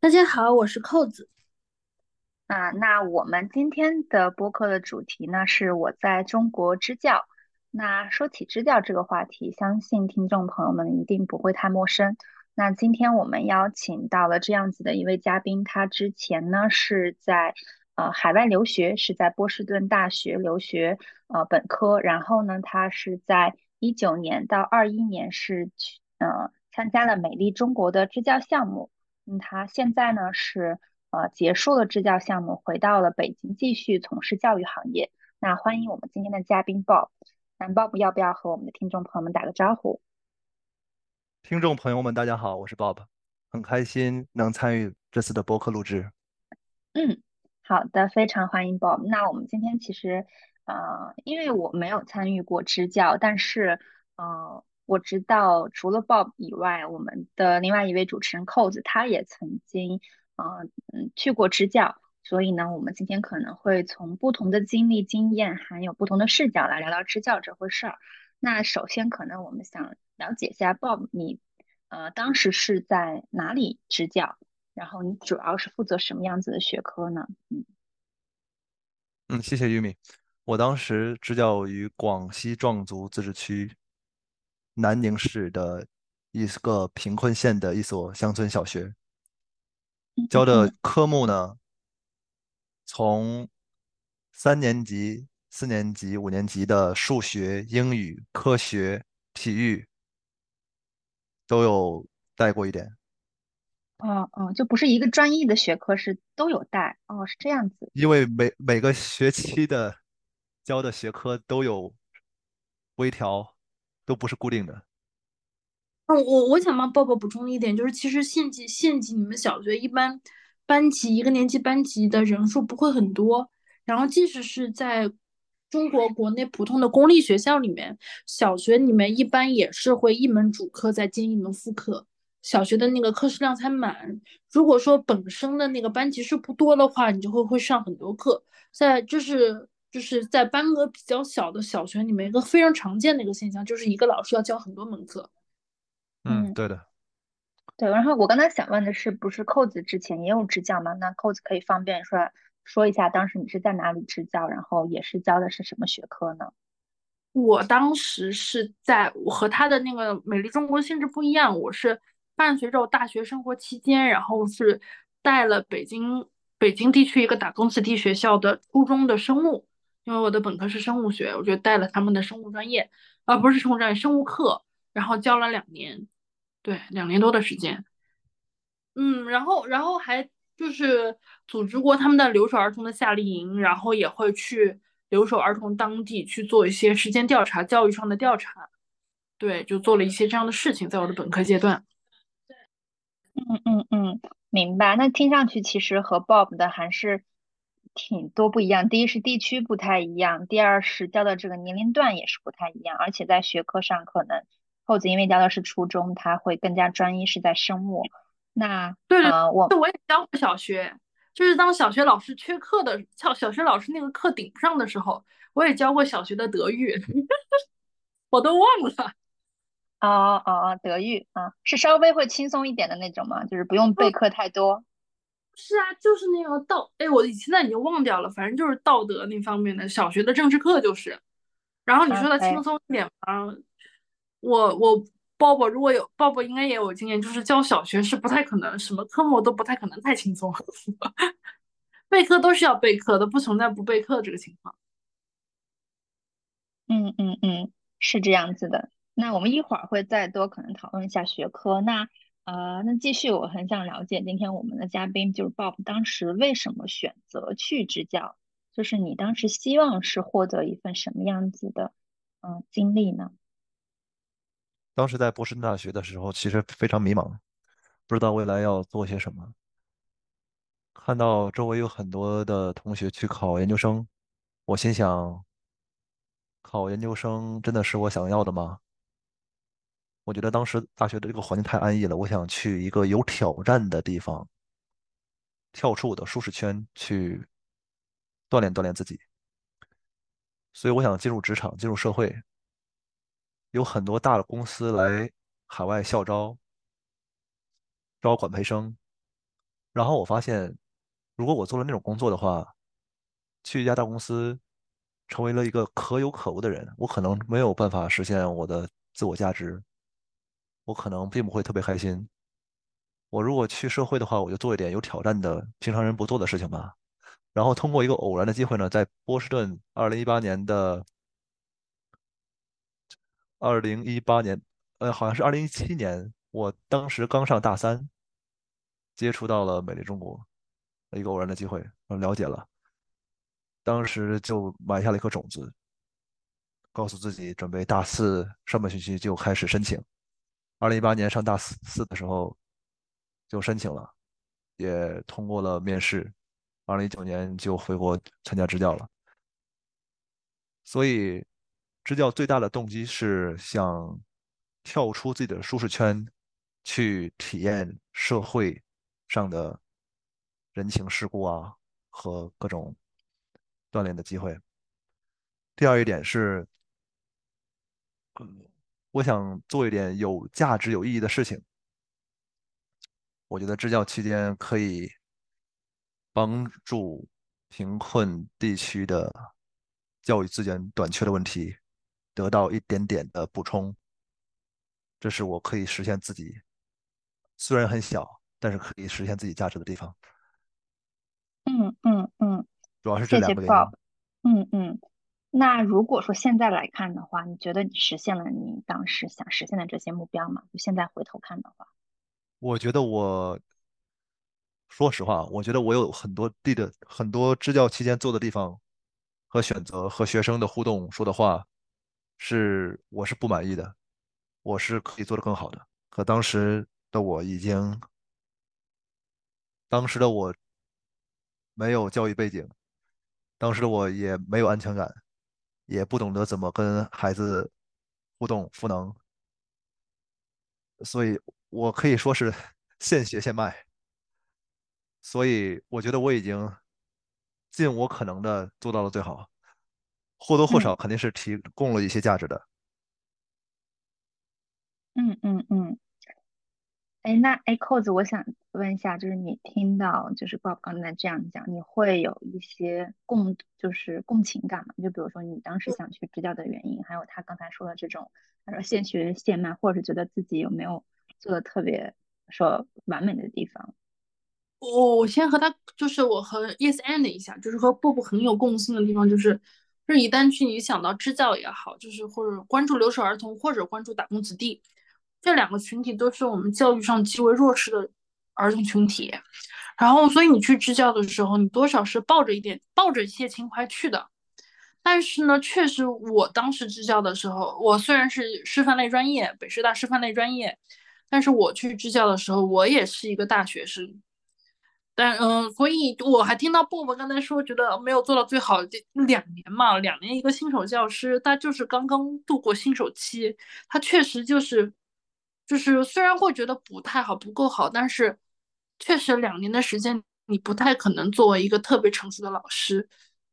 大家好，我是扣子。啊，那我们今天的播客的主题呢，是我在中国支教。那说起支教这个话题，相信听众朋友们一定不会太陌生。那今天我们邀请到了这样子的一位嘉宾，他之前呢是在呃海外留学，是在波士顿大学留学呃本科，然后呢他是在一九年到二一年是去呃参加了美丽中国的支教项目。嗯，他现在呢是呃结束了支教项目，回到了北京继续从事教育行业。那欢迎我们今天的嘉宾 Bob。那 Bob 要不要和我们的听众朋友们打个招呼？听众朋友们，大家好，我是 Bob，很开心能参与这次的播客录制。嗯，好的，非常欢迎 Bob。那我们今天其实呃，因为我没有参与过支教，但是呃。我知道，除了 Bob 以外，我们的另外一位主持人扣子，他也曾经，呃，嗯，去过支教。所以呢，我们今天可能会从不同的经历、经验，还有不同的视角来聊聊支教这回事儿。那首先，可能我们想了解一下 Bob，你，呃，当时是在哪里支教？然后你主要是负责什么样子的学科呢？嗯，嗯，谢谢玉米。我当时支教于广西壮族自治区。南宁市的一个贫困县的一所乡村小学，教的科目呢，从三年级、四年级、五年级的数学、英语、科学、体育都有带过一点。哦哦，就不是一个专业的学科，是都有带。哦，是这样子。因为每每个学期的教的学科都有微调。都不是固定的。嗯，我我想帮抱抱补充一点，就是其实县级县级你们小学一般班级一个年级班级的人数不会很多，然后即使是在中国国内普通的公立学校里面，小学里面一般也是会一门主课再兼一门副课，小学的那个课时量才满。如果说本身的那个班级数不多的话，你就会会上很多课，在就是。就是在班额比较小的小学里面，一个非常常见的一个现象，就是一个老师要教很多门课。嗯，对的。对，然后我刚才想问的是，不是扣子之前也有支教吗？那扣子可以方便说说一下，当时你是在哪里支教，然后也是教的是什么学科呢？我当时是在我和他的那个美丽中国性质不一样，我是伴随着我大学生活期间，然后是带了北京北京地区一个打工子弟学校的初中的生物。因为我的本科是生物学，我就带了他们的生物专业，啊，不是生物专业，生物课，然后教了两年，对，两年多的时间。嗯，然后，然后还就是组织过他们的留守儿童的夏令营，然后也会去留守儿童当地去做一些实践调查、教育上的调查，对，就做了一些这样的事情，在我的本科阶段。嗯嗯嗯，明白。那听上去其实和 Bob 的还是。挺多不一样，第一是地区不太一样，第二是教的这个年龄段也是不太一样，而且在学科上可能扣子因为教的是初中，他会更加专一，是在生物。那对了，我我也教过小学，就是当小学老师缺课的，小小学老师那个课顶不上的时候，我也教过小学的德育，我都忘了。哦哦哦，德育啊，是稍微会轻松一点的那种吗？就是不用备课太多。是啊，就是那个道，哎，我现在已经忘掉了，反正就是道德那方面的小学的政治课就是。然后你说的轻松一点吗？我我鲍勃如果有鲍勃应该也有经验，就是教小学是不太可能，什么科目都不太可能太轻松，备课都是要备课的，不存在不备课这个情况。嗯嗯嗯，是这样子的。那我们一会儿会再多可能讨论一下学科。那。呃，那继续，我很想了解今天我们的嘉宾就是 Bob，当时为什么选择去支教？就是你当时希望是获得一份什么样子的嗯经历呢？当时在波士顿大学的时候，其实非常迷茫，不知道未来要做些什么。看到周围有很多的同学去考研究生，我心想，考研究生真的是我想要的吗？我觉得当时大学的这个环境太安逸了，我想去一个有挑战的地方，跳出我的舒适圈去锻炼锻炼自己。所以我想进入职场，进入社会。有很多大的公司来海外校招，招管培生。然后我发现，如果我做了那种工作的话，去一家大公司，成为了一个可有可无的人，我可能没有办法实现我的自我价值，我可能并不会特别开心。我如果去社会的话，我就做一点有挑战的、平常人不做的事情吧。然后通过一个偶然的机会呢，在波士顿，二零一八年的二零一八年，呃，好像是二零一七年，我当时刚上大三，接触到了美丽中国，一个偶然的机会，了解了，当时就埋下了一颗种子，告诉自己准备大四上半学期就开始申请。二零一八年上大四四的时候就申请了，也通过了面试。二零一九年就回国参加支教了，所以支教最大的动机是想跳出自己的舒适圈，去体验社会上的人情世故啊和各种锻炼的机会。第二一点是，我想做一点有价值、有意义的事情。我觉得支教期间可以。帮助贫困地区的教育资源短缺的问题得到一点点的补充，这是我可以实现自己虽然很小，但是可以实现自己价值的地方。嗯嗯嗯，主要是这两个原因。嗯嗯，那如果说现在来看的话，你觉得你实现了你当时想实现的这些目标吗？就现在回头看的话，我觉得我。说实话，我觉得我有很多地的很多支教期间做的地方和选择和学生的互动说的话，是我是不满意的，我是可以做得更好的。可当时的我已经，当时的我没有教育背景，当时的我也没有安全感，也不懂得怎么跟孩子互动赋能，所以我可以说是 现学现卖。所以我觉得我已经尽我可能的做到了最好，或多或少肯定是提供了一些价值的。嗯嗯嗯。哎，那哎，扣子，我想问一下，就是你听到就是 Bob 刚才这样讲，你会有一些共就是共情感吗？就比如说你当时想去支教的原因，还有他刚才说的这种，他说现学现卖，或者是觉得自己有没有做的特别说完美的地方？我我先和他，就是我和 Yes and 一下，就是和 Bob 很有共性的地方，就是就是一旦去你想到支教也好，就是或者关注留守儿童，或者关注打工子弟，这两个群体都是我们教育上极为弱势的儿童群体。然后，所以你去支教的时候，你多少是抱着一点抱着一些情怀去的。但是呢，确实我当时支教的时候，我虽然是师范类专业，北师大师范类专业，但是我去支教的时候，我也是一个大学生。但嗯，所以我还听到布布刚才说，觉得没有做到最好。两年嘛，两年一个新手教师，他就是刚刚度过新手期，他确实就是，就是虽然会觉得不太好，不够好，但是确实两年的时间，你不太可能作为一个特别成熟的老师。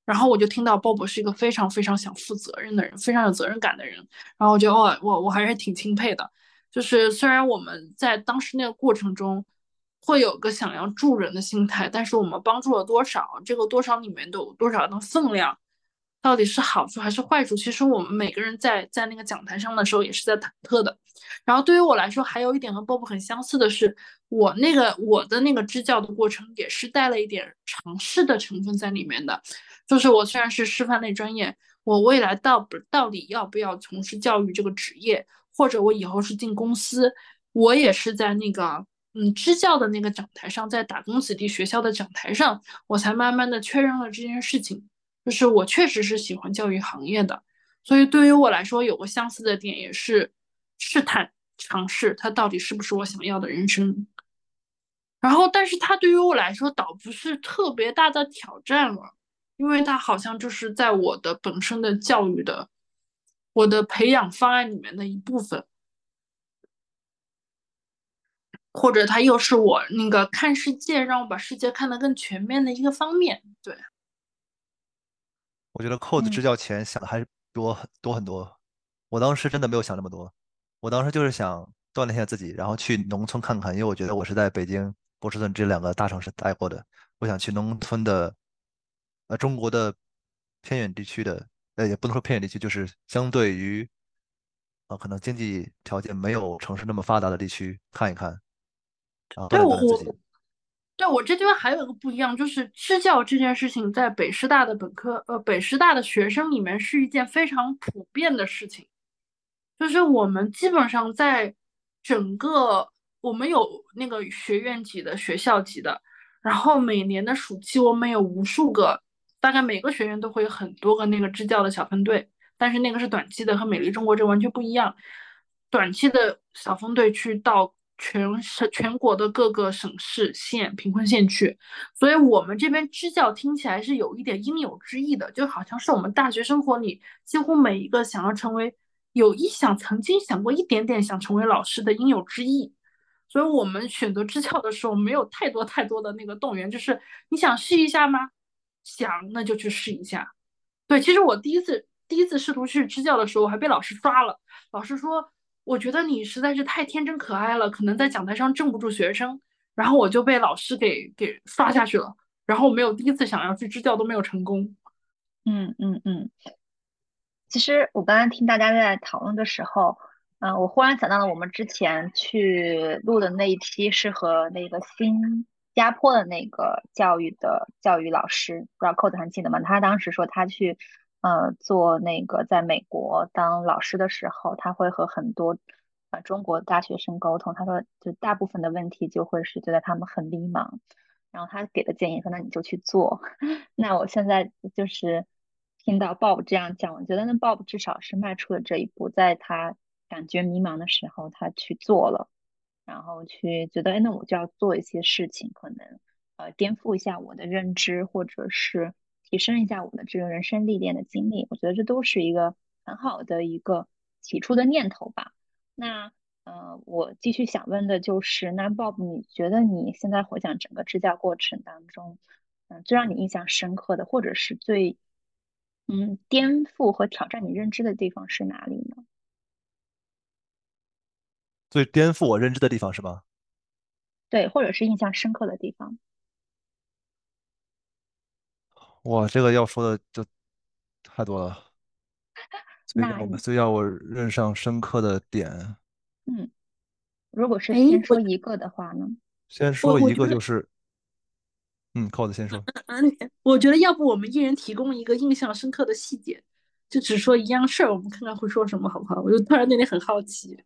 然后我就听到鲍勃是一个非常非常想负责任的人，非常有责任感的人。然后我觉得，哦，我我还是挺钦佩的。就是虽然我们在当时那个过程中。会有个想要助人的心态，但是我们帮助了多少？这个多少里面都有多少的分量？到底是好处还是坏处？其实我们每个人在在那个讲台上的时候也是在忐忑的。然后对于我来说，还有一点和 Bob 很相似的是，我那个我的那个支教的过程也是带了一点尝试的成分在里面的。就是我虽然是师范类专业，我未来到不到底要不要从事教育这个职业，或者我以后是进公司，我也是在那个。嗯，支教的那个讲台上，在打工子弟学校的讲台上，我才慢慢的确认了这件事情，就是我确实是喜欢教育行业的，所以对于我来说，有个相似的点也是试探尝试，它到底是不是我想要的人生。然后，但是它对于我来说倒不是特别大的挑战了，因为它好像就是在我的本身的教育的我的培养方案里面的一部分，或者它又是我那个看世界，让我把世界看得更全面的一个方面。对，我觉得扣子支教前想的还是多很多很多，我当时真的没有想那么多，我当时就是想锻炼一下自己，然后去农村看看，因为我觉得我是在北京。波士顿这两个大城市待过的，我想去农村的，呃，中国的偏远地区的，呃，也不能说偏远地区，就是相对于，啊，可能经济条件没有城市那么发达的地区看一看，然后对我自己。对我这边还有一个不一样，就是支教这件事情在北师大的本科，呃，北师大的学生里面是一件非常普遍的事情，就是我们基本上在整个。我们有那个学院级的、学校级的，然后每年的暑期我们有无数个，大概每个学院都会有很多个那个支教的小分队，但是那个是短期的，和美丽中国这完全不一样。短期的小分队去到全省、全国的各个省市县、贫困县去，所以我们这边支教听起来是有一点应有之意的，就好像是我们大学生活里几乎每一个想要成为、有意想、曾经想过一点点想成为老师的应有之意。所以我们选择支教的时候，没有太多太多的那个动员，就是你想试一下吗？想，那就去试一下。对，其实我第一次第一次试图去支教的时候，我还被老师抓了。老师说，我觉得你实在是太天真可爱了，可能在讲台上镇不住学生。然后我就被老师给给刷下去了。然后没有第一次想要去支教都没有成功。嗯嗯嗯。其实我刚刚听大家在讨论的时候。嗯，我忽然想到了我们之前去录的那一期，是和那个新加坡的那个教育的教育老师，不知道扣子还记得吗？他当时说他去呃做那个在美国当老师的时候，他会和很多呃中国大学生沟通。他说，就大部分的问题就会是觉得他们很迷茫，然后他给的建议说，那你就去做。那我现在就是听到 Bob 这样讲，我觉得那 Bob 至少是迈出了这一步，在他。感觉迷茫的时候，他去做了，然后去觉得，哎，那我就要做一些事情，可能呃颠覆一下我的认知，或者是提升一下我的这个人生历练的经历。我觉得这都是一个很好的一个起初的念头吧。那呃，我继续想问的就是，那 Bob，你觉得你现在回想整个支教过程当中，嗯，最让你印象深刻的，或者是最嗯颠覆和挑战你认知的地方是哪里呢？最颠覆我认知的地方是吗？对，或者是印象深刻的地方。哇，这个要说的就太多了。那我们最让我印象深刻的点，嗯，如果是先说一个的话呢？先说一个就是，嗯，扣子先说。我觉得要不我们一人提供一个印象深刻的细节，就只说一样事儿，我们看看会说什么，好不好？我就突然对你很好奇。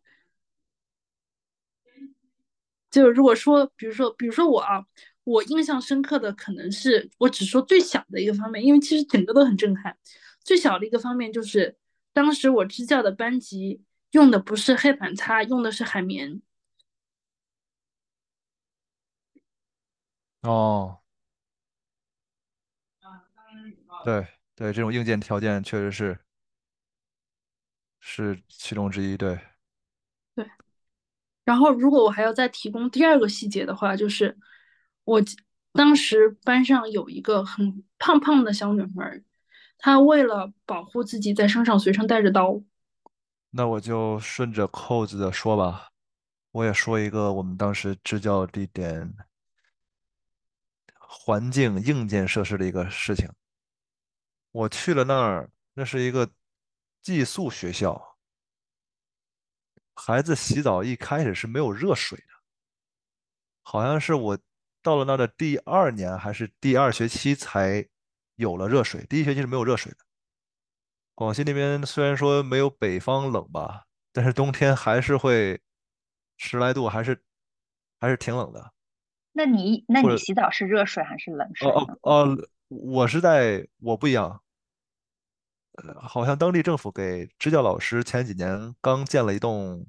就是如果说，比如说，比如说我啊，我印象深刻的可能是我只说最小的一个方面，因为其实整个都很震撼。最小的一个方面就是，当时我支教的班级用的不是黑板擦，用的是海绵。哦，对对，这种硬件条件确实是是其中之一，对。对然后，如果我还要再提供第二个细节的话，就是我当时班上有一个很胖胖的小女孩，她为了保护自己，在身上随身带着刀。那我就顺着扣子的说吧，我也说一个我们当时支教地点环境硬件设施的一个事情。我去了那儿，那是一个寄宿学校。孩子洗澡一开始是没有热水的，好像是我到了那的第二年还是第二学期才有了热水，第一学期是没有热水的。广西那边虽然说没有北方冷吧，但是冬天还是会十来度，还是还是挺冷的。那你那你洗澡是热水还是冷水？哦哦哦，我是在我不一样。好像当地政府给支教老师前几年刚建了一栋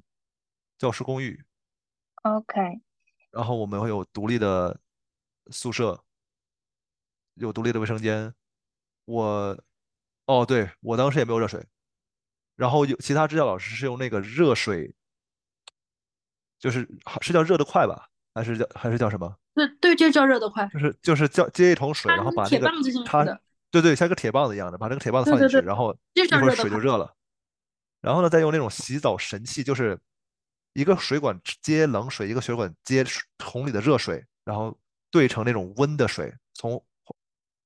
教师公寓。OK，然后我们会有独立的宿舍，有独立的卫生间。我，哦，对，我当时也没有热水，然后有其他支教老师是用那个热水，就是是叫热得快吧，还是叫还是叫什么？对对，就叫热得快，就是就是叫接一桶水，然后把那个铁棒子形式插，的，对对，像一个铁棒子一样的，把那个铁棒子放进去，对对对，然后一会儿。水就热了。然后呢，再用那种洗澡神器，就是一个水管接冷水，一个水管接桶里的热水，然后兑成那种温的水，从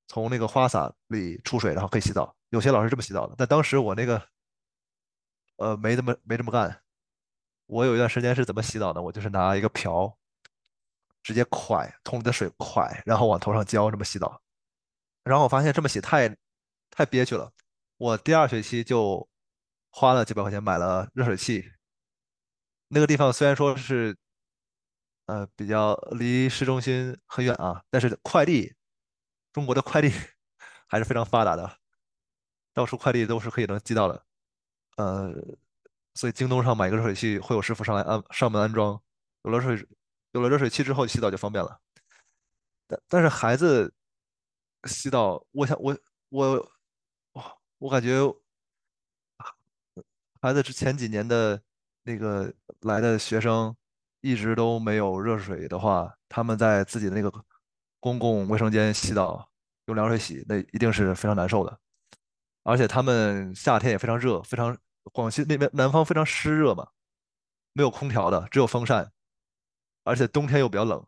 从那个花洒里出水，然后可以洗澡。有些老师这么洗澡的，但当时我那个呃没这么没这么干。我有一段时间是怎么洗澡呢？我就是拿一个瓢，直接蒯桶里的水蒯，然后往头上浇，这么洗澡。然后我发现这么洗太太憋屈了，我第二学期就花了几百块钱买了热水器。那个地方虽然说是呃比较离市中心很远啊，但是快递，中国的快递 还是非常发达的，到处快递都是可以能寄到的。呃，所以京东上买个热水器会有师傅上来安上门安装，有了热水有了热水器之后洗澡就方便了。但但是孩子洗澡，我想我我我我感觉孩子之前几年的那个来的学生一直都没有热水的话，他们在自己的那个公共卫生间洗澡用凉水洗，那一定是非常难受的。而且他们夏天也非常热，非常广西那边南方非常湿热嘛，没有空调的，只有风扇，而且冬天又比较冷。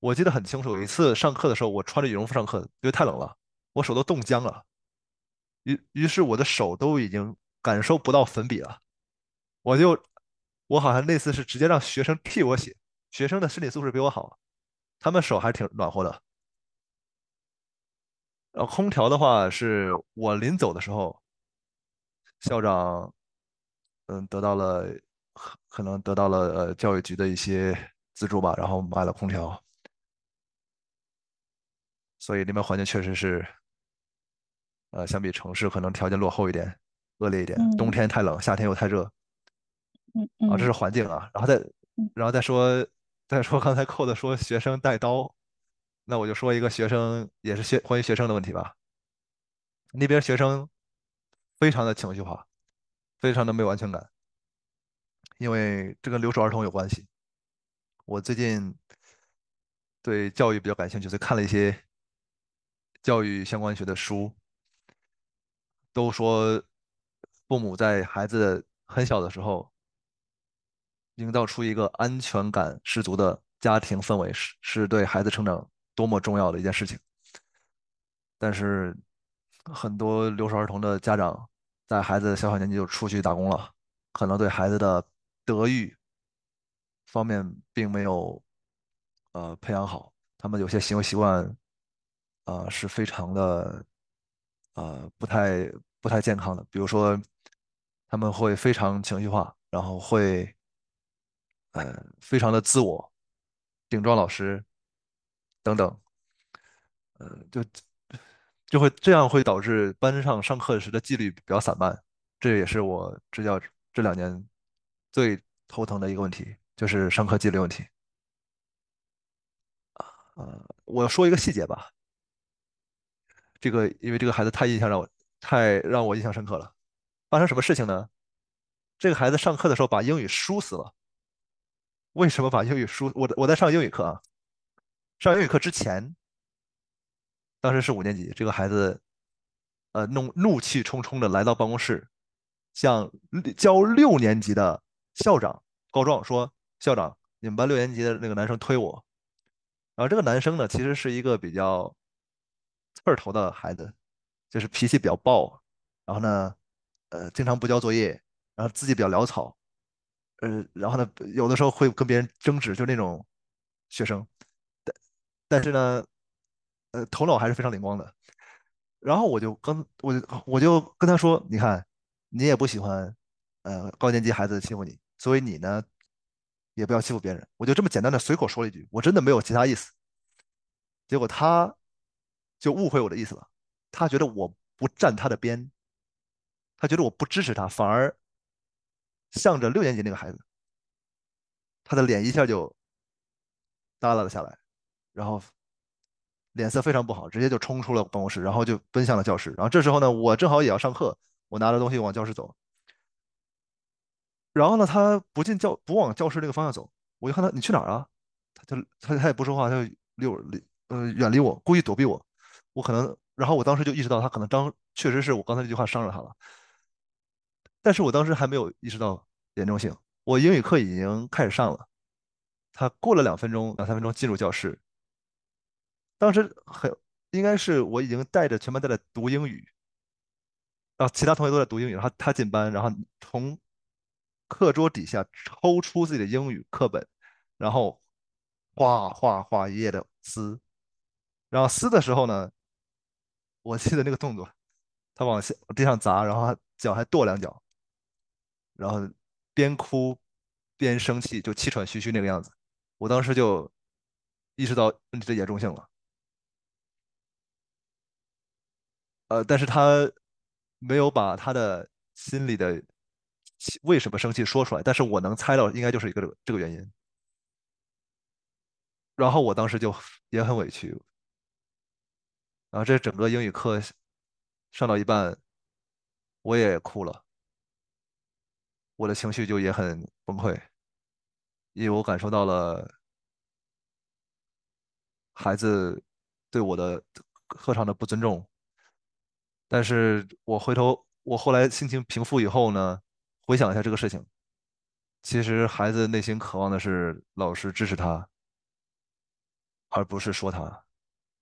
我记得很清楚，有一次上课的时候，我穿着羽绒服上课，因为太冷了，我手都冻僵了，于于是我的手都已经感受不到粉笔了，我就我好像那次是直接让学生替我写，学生的身体素质比我好，他们手还挺暖和的。然后空调的话，是我临走的时候，校长嗯得到了可可能得到了呃教育局的一些资助吧，然后买了空调。所以那边环境确实是，呃，相比城市可能条件落后一点，恶劣一点。冬嗯天太冷，夏天又太热啊，这嗯嗯是环境啊。然后再嗯然后再说再说刚才扣的说学生带刀，那我就说一个学生也是学关于学生的问题吧。那边学生非常的情绪化，非常的没有安全感，因为这跟留守儿童有关系。我最近对教育比较感兴趣，所以看了一些教育相关学的书。都说父母在孩子很小的时候营造出一个安全感十足的家庭氛围，是是对孩子成长多么重要的一件事情。但是很多留守儿童的家长在孩子小小年纪就出去打工了，可能对孩子的德育方面并没有呃培养好，他们有些行为习惯呃是非常的呃不太不太健康的，比如说他们会非常情绪化，然后会呃非常的自我，顶撞老师等等，呃就就会这样会导致班上上课时的纪律比较散漫，这也是我支教这两年最头疼的一个问题，就是上课纪律问题。呃，我说一个细节吧，这个因为这个孩子太印象让我太让我印象深刻了。发生什么事情呢？这个孩子上课的时候把英语输死了。为什么把英语书？我我在上英语课啊，上英语课之前，当时是五年级，这个孩子呃怒怒气冲冲的来到办公室，向教六年级的校长告状说：“校长，你们班六年级的那个男生推我。”然后这个男生呢，其实是一个比较刺儿头的孩子，就是脾气比较暴，然后呢，呃，经常不交作业，然后自己比较潦草，呃，然后呢，有的时候会跟别人争执，就那种学生，但但是呢，呃，头脑还是非常灵光的。然后我就跟我就我就跟他说，你看，你也不喜欢，呃，高年级孩子欺负你，所以你呢，也不要欺负别人。我就这么简单的随口说了一句，我真的没有其他意思。结果他就误会我的意思了，他觉得我不站他的边，他觉得我不支持他，反而向着六年级那个孩子，他的脸一下就耷拉了下来，然后脸色非常不好，直接就冲出了办公室，然后就奔向了教室。然后这时候呢，我正好也要上课，我拿着东西往教室走。然后呢，他不进教不往教室那个方向走，我就看他你去哪儿啊？他就他他也不说话，他就离我离呃远离我，故意躲避我。我可能，然后我当时就意识到他可能当确实是我刚才这句话伤着他了，但是我当时还没有意识到严重性。我英语课已经开始上了，他过了两分钟两三分钟进入教室，当时很应该是我已经带着全班在读英语，啊，其他同学都在读英语，然后他进班，然后从课桌底下抽出自己的英语课本，然后哗哗哗一页的撕，然后撕的时候呢，我记得那个动作，他往下地上砸，然后脚还跺两脚，然后边哭边生气，就气喘吁吁那个样子。我当时就意识到问题的严重性了，呃，但是他没有把他的心里的。为什么生气说出来？但是我能猜到，应该就是一个这个原因。然后我当时就也很委屈。然后这整个英语课上到一半，我也哭了，我的情绪就也很崩溃，因为我感受到了孩子对我的课上的不尊重。但是我回头，我后来心情平复以后呢？回想一下这个事情，其实孩子内心渴望的是老师支持他，而不是说他，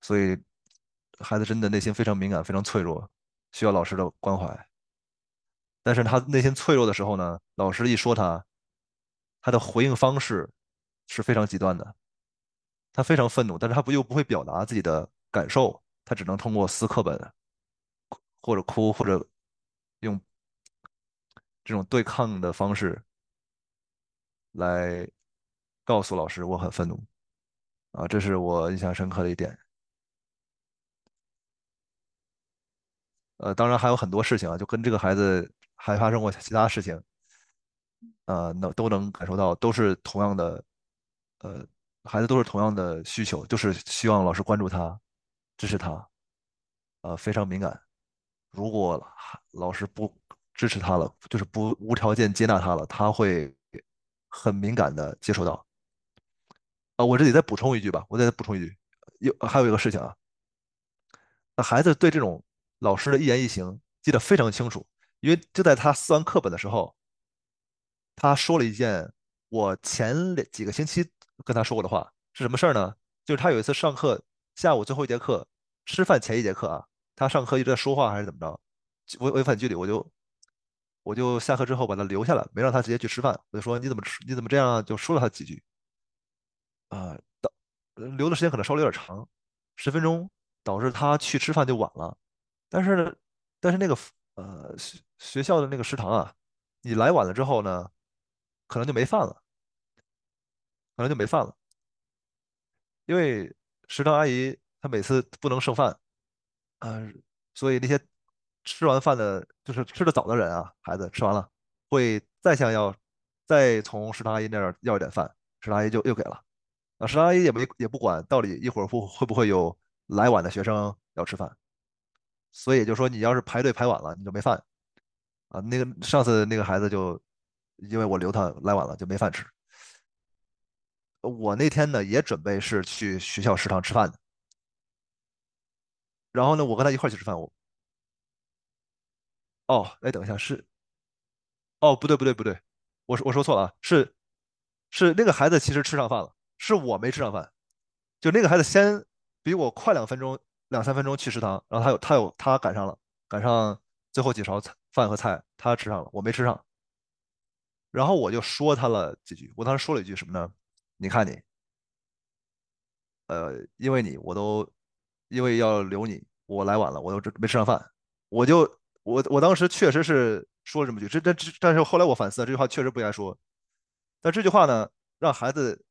所以孩子真的内心非常敏感，非常脆弱，需要老师的关怀。但是他内心脆弱的时候呢，老师一说他，他的回应方式是非常极端的，他非常愤怒，但是他不又不会表达自己的感受，他只能通过撕课本，或者哭，或者用。这种对抗的方式来告诉老师我很愤怒啊，这是我印象深刻的一点。呃，当然还有很多事情啊，就跟这个孩子还发生过其他事情，呃，能都能感受到，都是同样的，呃，孩子都是同样的需求，就是希望老师关注他，支持他，呃，非常敏感。如果老师不。支持他了，就是不无条件接纳他了，他会很敏感的接受到。啊，我这里再补充一句吧，我再补充一句，有还有一个事情啊，那孩子对这种老师的一言一行记得非常清楚，因为就在他撕完课本的时候，他说了一件我前几个星期跟他说过的话，是什么事儿呢？就是他有一次上课下午最后一节课，吃饭前一节课啊，他上课一直在说话还是怎么着，违违反纪律，我就。我就下课之后把他留下来，没让他直接去吃饭。我就说你怎么？你怎么这样？就说了他几句。啊，导留的时间可能稍微有点长，十分钟，导致他去吃饭就晚了。但是，但是那个呃学校的那个食堂啊，你来晚了之后呢，可能就没饭了，可能就没饭了，因为食堂阿姨她每次不能剩饭，啊，所以那些。吃完饭的，就是吃的早的人啊，孩子吃完了，会再想要再从食堂阿姨那儿要一点饭，食堂阿姨就又给了。啊，食堂阿姨也没也不管到底一会儿会会不会有来晚的学生要吃饭，所以就说你要是排队排晚了，你就没饭。啊，那个上次那个孩子就因为我留他来晚了就没饭吃。我那天呢也准备是去学校食堂吃饭的，然后呢我跟他一块去吃饭，我。哦，哎，等一下，是，哦，不对，不对，不对，我我说错了啊，是，是那个孩子其实吃上饭了，是我没吃上饭，就那个孩子先比我快两分钟、两三分钟去食堂，然后他有他有他赶上了，赶上最后几勺菜饭和菜，他吃上了，我没吃上，然后我就说他了几句，我当时说了一句什么呢？你看你，呃，因为你我都因为要留你，我来晚了，我都没吃上饭，我就。我我当时确实是说了这么句，这这这，但是后来我反思了，这句话确实不该说。但这句话呢，让孩子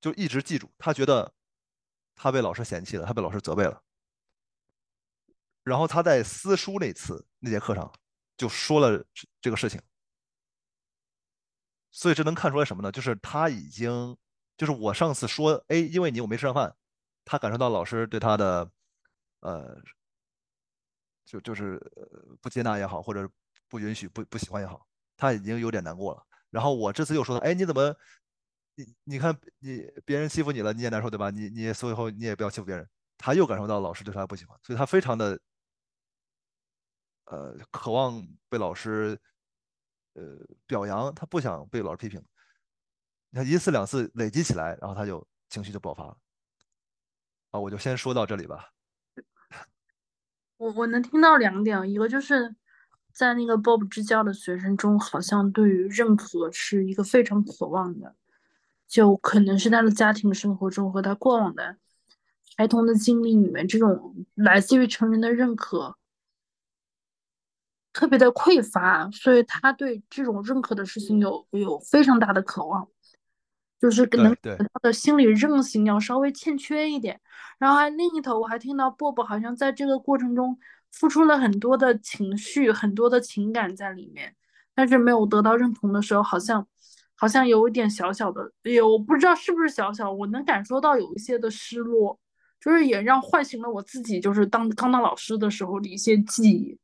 就一直记住，他觉得他被老师嫌弃了，他被老师责备了。然后他在私书那次那节课上就说了这个事情，所以这能看出来什么呢？就是他已经就是我上次说，哎，因为你我没吃上饭，他感受到老师对他的，呃，就就是不接纳也好，或者不允许、不不喜欢也好，他已经有点难过了。然后我这次又说，哎，你怎么，你你看你别人欺负你了，你也难受对吧？你你所以后你也不要欺负别人。他又感受到老师对他不喜欢，所以他非常的，呃，渴望被老师，呃，表扬，他不想被老师批评。你看一次两次累积起来，然后他就情绪就爆发了。啊，我就先说到这里吧。我我能听到两点，一个就是在那个 Bob 支教的学生中，好像对于认可是一个非常渴望的，就可能是他的家庭生活中和他过往的孩童的经历里面，这种来自于成人的认可特别的匮乏，所以他对这种认可的事情有有非常大的渴望。就是可能他的心理韧性要稍微欠缺一点，然后还另一头我还听到波波好像在这个过程中付出了很多的情绪，很多的情感在里面，但是没有得到认同的时候，好像好像有一点小小的，也我不知道是不是小小，我能感受到有一些的失落，就是也让唤醒了我自己，就是当刚当老师的时候的一些记忆。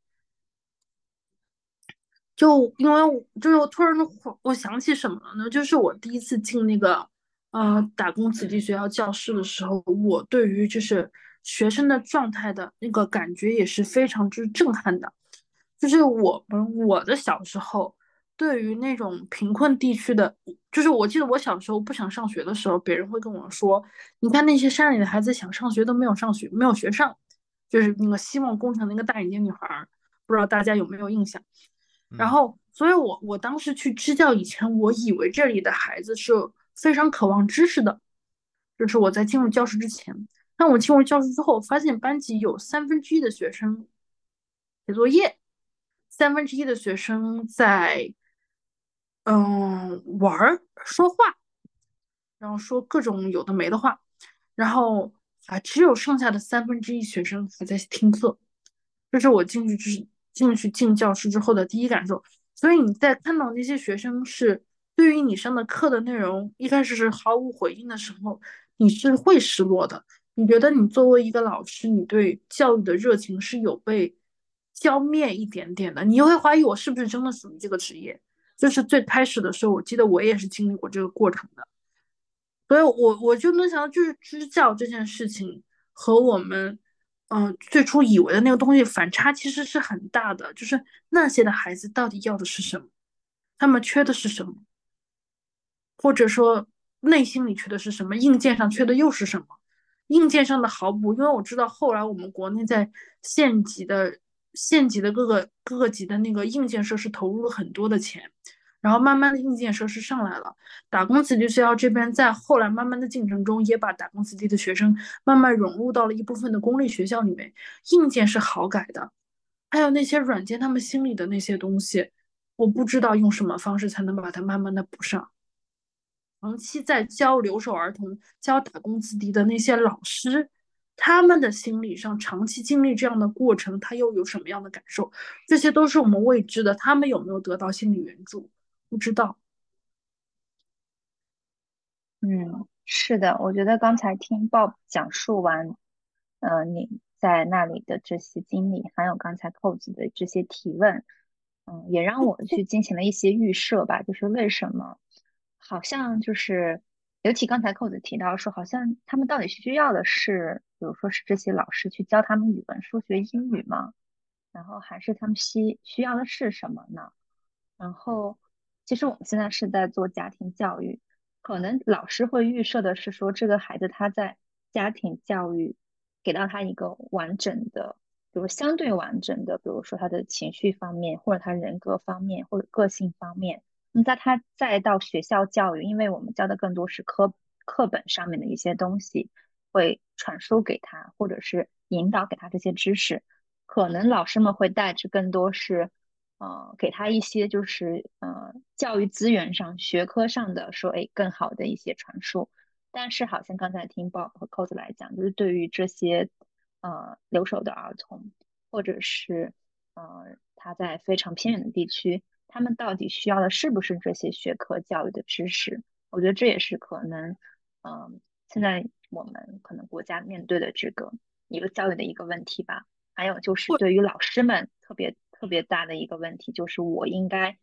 就因为就是我突然我想起什么了呢？就是我第一次进那个呃打工子弟学校教室的时候，我对于就是学生的状态的那个感觉也是非常之震撼的。就是我们我的小时候，对于那种贫困地区的，就是我记得我小时候不想上学的时候，别人会跟我说：“你看那些山里的孩子想上学都没有上学，没有学上。”就是那个希望工程那个大眼睛女孩，不知道大家有没有印象？然后，所以我我当时去支教以前，我以为这里的孩子是非常渴望知识的，就是我在进入教室之前。但我进入教室之后，发现班级有三分之一的学生写作业，三分之一的学生在嗯玩儿、说话，然后说各种有的没的话，然后啊，只有剩下的三分之一学生还在听课。这是我进去之。进去进教室之后的第一感受，所以你在看到那些学生是对于你上的课的内容一开始是毫无回应的时候，你是会失落的。你觉得你作为一个老师，你对教育的热情是有被浇灭一点点的，你会怀疑我是不是真的属于这个职业。就是最开始的时候，我记得我也是经历过这个过程的，所以我我就能想到，就是支教这件事情和我们。嗯，最初以为的那个东西反差其实是很大的，就是那些的孩子到底要的是什么，他们缺的是什么，或者说内心里缺的是什么，硬件上缺的又是什么？硬件上的好补，因为我知道后来我们国内在县级的县级的各个各个级的那个硬件设施投入了很多的钱。然后慢慢的硬件设施上来了，打工子弟学校这边在后来慢慢的进程中，也把打工子弟的学生慢慢融入到了一部分的公立学校里面。硬件是好改的，还有那些软件，他们心里的那些东西，我不知道用什么方式才能把它慢慢的补上。长期在教留守儿童、教打工子弟的那些老师，他们的心理上长期经历这样的过程，他又有什么样的感受？这些都是我们未知的。他们有没有得到心理援助？不知道，嗯，是的，我觉得刚才听 Bob 讲述完，呃，你在那里的这些经历，还有刚才扣子的这些提问，嗯，也让我去进行了一些预设吧，就是为什么，好像就是，尤其刚才扣子提到说，好像他们到底需要的是，比如说是这些老师去教他们语文、数学、英语吗？然后还是他们需需要的是什么呢？然后。其实我们现在是在做家庭教育，可能老师会预设的是说，这个孩子他在家庭教育给到他一个完整的，比如相对完整的，比如说他的情绪方面，或者他人格方面，或者个性方面。那在他再到学校教育，因为我们教的更多是课课本上面的一些东西，会传输给他，或者是引导给他这些知识，可能老师们会带着更多是。呃，给他一些就是呃教育资源上、学科上的说，哎，更好的一些传输。但是好像刚才听 Bob 和 Cos 来讲，就是对于这些呃留守的儿童，或者是呃他在非常偏远的地区，他们到底需要的是不是这些学科教育的知识？我觉得这也是可能嗯，现在我们可能国家面对的这个一个教育的一个问题吧。还有就是对于老师们特别特别大的一个问题，就是我应该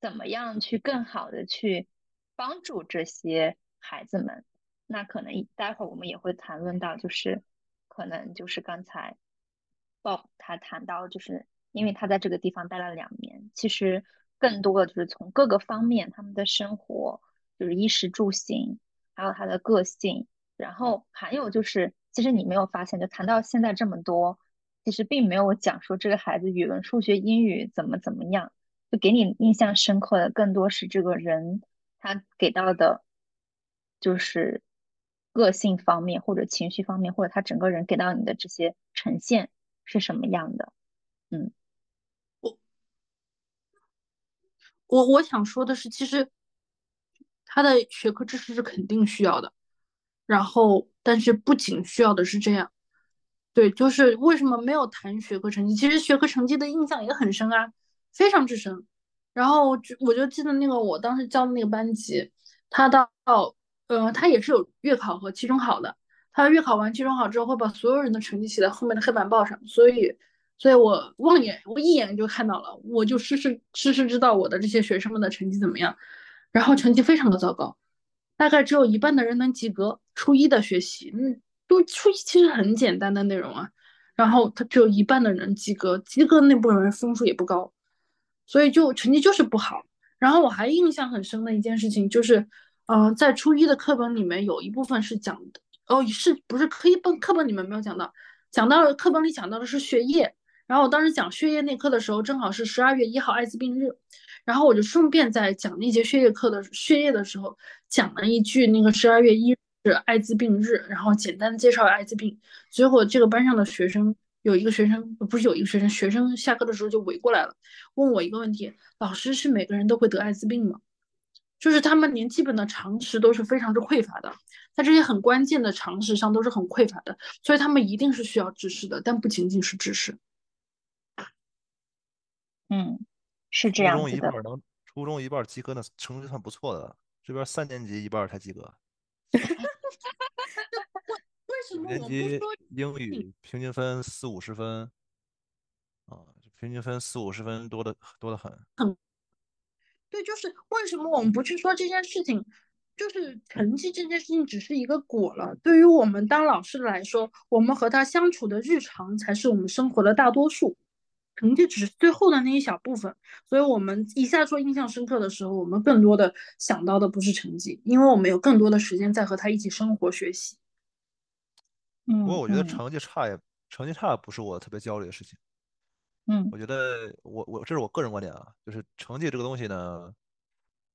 怎么样去更好的去帮助这些孩子们。那可能待会儿我们也会谈论到，就是可能就是刚才 Bob 他谈到，就是因为他在这个地方待了两年，其实更多的就是从各个方面，他们的生活就是衣食住行，还有他的个性，然后还有就是，其实你没有发现，就谈到现在这么多，其实并没有讲说这个孩子语文、数学、英语怎么怎么样，就给你印象深刻的更多是这个人他给到的，就是。个性方面，或者情绪方面，或者他整个人给到你的这些呈现是什么样的？嗯，我我我想说的是，其实他的学科知识是肯定需要的，然后但是不仅需要的是这样，对，就是为什么没有谈学科成绩？其实学科成绩的印象也很深啊，非常之深。然后我就记得那个我当时教的那个班级，他到。呃，他也是有月考和期中考的。他月考完、期中考之后，会把所有人的成绩写在后面的黑板报上。所以，所以我望眼，我一眼就看到了，我就实时实时知道我的这些学生们的成绩怎么样。然后成绩非常的糟糕，大概只有一半的人能及格。初一的学习，嗯，都初一其实很简单的内容啊。然后他只有一半的人及格，及格那部分人分数也不高，所以就成绩就是不好。然后我还印象很深的一件事情就是。嗯，在初一的课本里面有一部分是讲的哦，是不是课本课本里面没有讲到？讲到了课本里讲到的是血液，然后我当时讲血液那课的时候，正好是十二月一号艾滋病日，然后我就顺便在讲那节血液课的血液的时候，讲了一句那个十二月一日艾滋病日，然后简单介绍艾滋病。结果这个班上的学生有一个学生不是有一个学生，学生下课的时候就围过来了，问我一个问题：老师是每个人都会得艾滋病吗？就是他们连基本的常识都是非常之匮乏的，在这些很关键的常识上都是很匮乏的，所以他们一定是需要知识的，但不仅仅是知识。嗯，是这样初中一半能，初中一半及格，那成绩算不错的。这边三年级一半才及格。为什么？年级英语平均分四五十分，啊，平均分四五十分多的多的很。很。对，就是为什么我们不去说这件事情？就是成绩这件事情只是一个果了。对于我们当老师的来说，我们和他相处的日常才是我们生活的大多数，成绩只是最后的那一小部分。所以，我们一下说印象深刻的时候，我们更多的想到的不是成绩，因为我们有更多的时间在和他一起生活学习。嗯，不过我觉得成绩差也成绩差不是我特别焦虑的事情。嗯，我觉得我我这是我个人观点啊，就是成绩这个东西呢，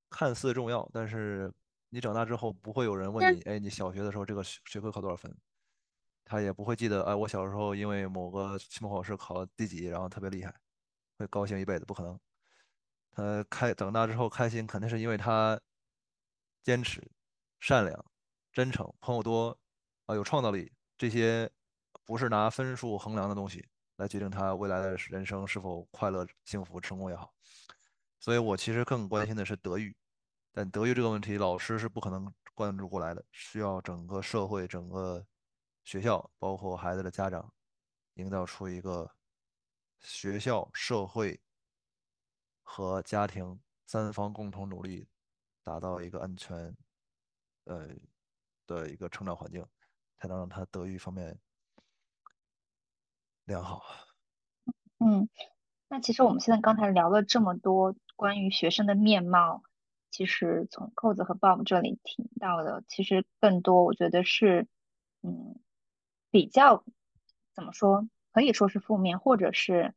看似重要，但是你长大之后不会有人问你，哎，你小学的时候这个学学科考多少分？他也不会记得，哎，我小时候因为某个期末考试考了第几，然后特别厉害，会高兴一辈子，不可能。他开长大之后开心，肯定是因为他坚持、善良、真诚、朋友多啊，有创造力，这些不是拿分数衡量的东西。来决定他未来的人生是否快乐、幸福、成功也好，所以我其实更关心的是德育，但德育这个问题，老师是不可能关注过来的，需要整个社会、整个学校，包括孩子的家长，营造出一个学校、社会和家庭三方共同努力，打造一个安全，呃的一个成长环境，才能让他德育方面。良好。嗯，那其实我们现在刚才聊了这么多关于学生的面貌，其实从扣子和 Bob 这里听到的，其实更多我觉得是，嗯，比较怎么说，可以说是负面，或者是，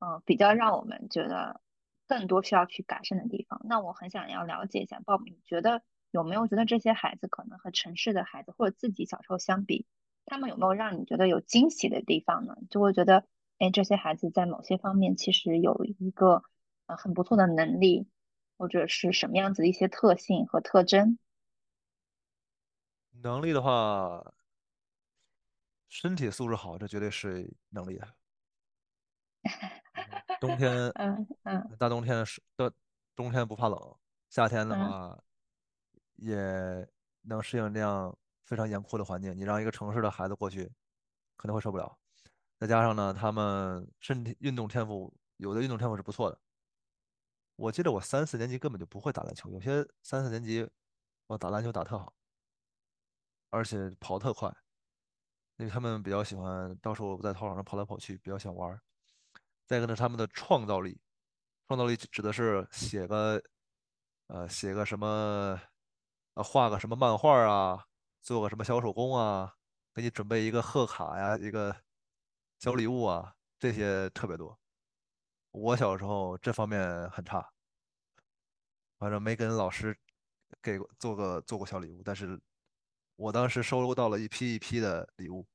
嗯，比较让我们觉得更多需要去改善的地方。那我很想要了解一下，Bob，你觉得有没有觉得这些孩子可能和城市的孩子或者自己小时候相比？他们有没有让你觉得有惊喜的地方呢？就会觉得，哎，这些孩子在某些方面其实有一个呃很不错的能力，或者是什么样子的一些特性和特征？能力的话，身体素质好，这绝对是能力。冬天，嗯嗯，大冬天的，的冬天不怕冷，夏天的话也能适应这样非常严酷的环境。你让一个城市的孩子过去，可能会受不了。再加上呢，他们身体运动天赋，有的运动天赋是不错的。我记得我三四年级根本就不会打篮球，有些三四年级我打篮球打特好，而且跑特快，因为他们比较喜欢到时候在操场上跑来跑去，比较想玩。再一个呢，他们的创造力，创造力指的是写个呃写个什么啊，画个什么漫画啊，做个什么小手工啊，给你准备一个贺卡呀，一个小礼物啊，这些特别多。我小时候这方面很差，反正没跟老师给过做个做过小礼物，但是我当时收到了一批一批的礼物，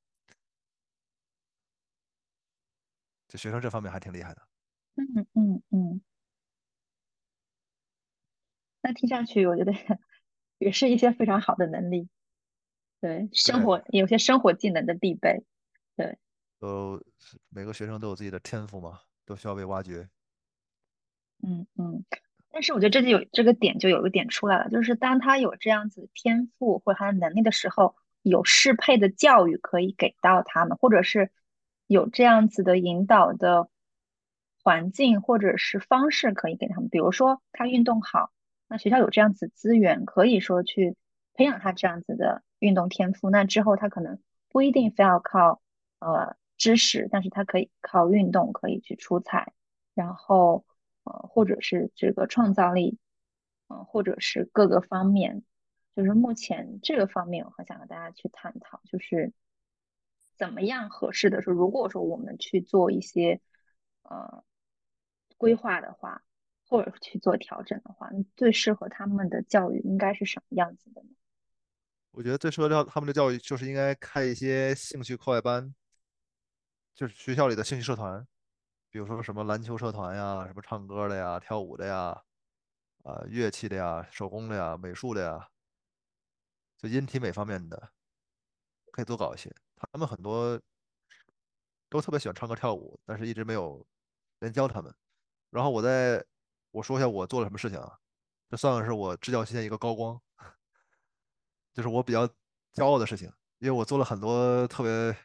就学生这方面还挺厉害的。嗯嗯嗯，那听上去我觉得也是一些非常好的能力，对，生，活有些生活技能的必备，对。呃每个学生都有自己的天赋嘛，都需要被挖掘。嗯嗯，但是我觉得这就有这个点就有一点出来了，就是当他有这样子天赋或者他的能力的时候，有适配的教育可以给到他们，或者是有这样子的引导的环境或者是方式可以给他们。比如说他运动好，那学校有这样子资源，可以说去培养他这样子的运动天赋。那之后他可能不一定非要靠呃知识，但是他可以靠运动可以去出彩。然后呃，或者是这个创造力，呃，或者是各个方面，就是目前这个方面，我很想和大家去探讨，就是怎么样合适的说，如果说我们去做一些呃规划的话，或者去做调整的话，最适合他们的教育应该是什么样子的呢？我觉得最适合教他们的教育就是应该开一些兴趣课外班，就是学校里的兴趣社团，比如说什么篮球社团呀，什么唱歌的呀、跳舞的呀、啊、乐器的呀、手工的呀、美术的呀，就音体美方面的可以多搞一些。他们很多都特别喜欢唱歌跳舞，但是一直没有人教他们。然后我在我说一下我做了什么事情啊，这算是我支教期间一个高光，就是我比较骄傲的事情，因为我做了很多特别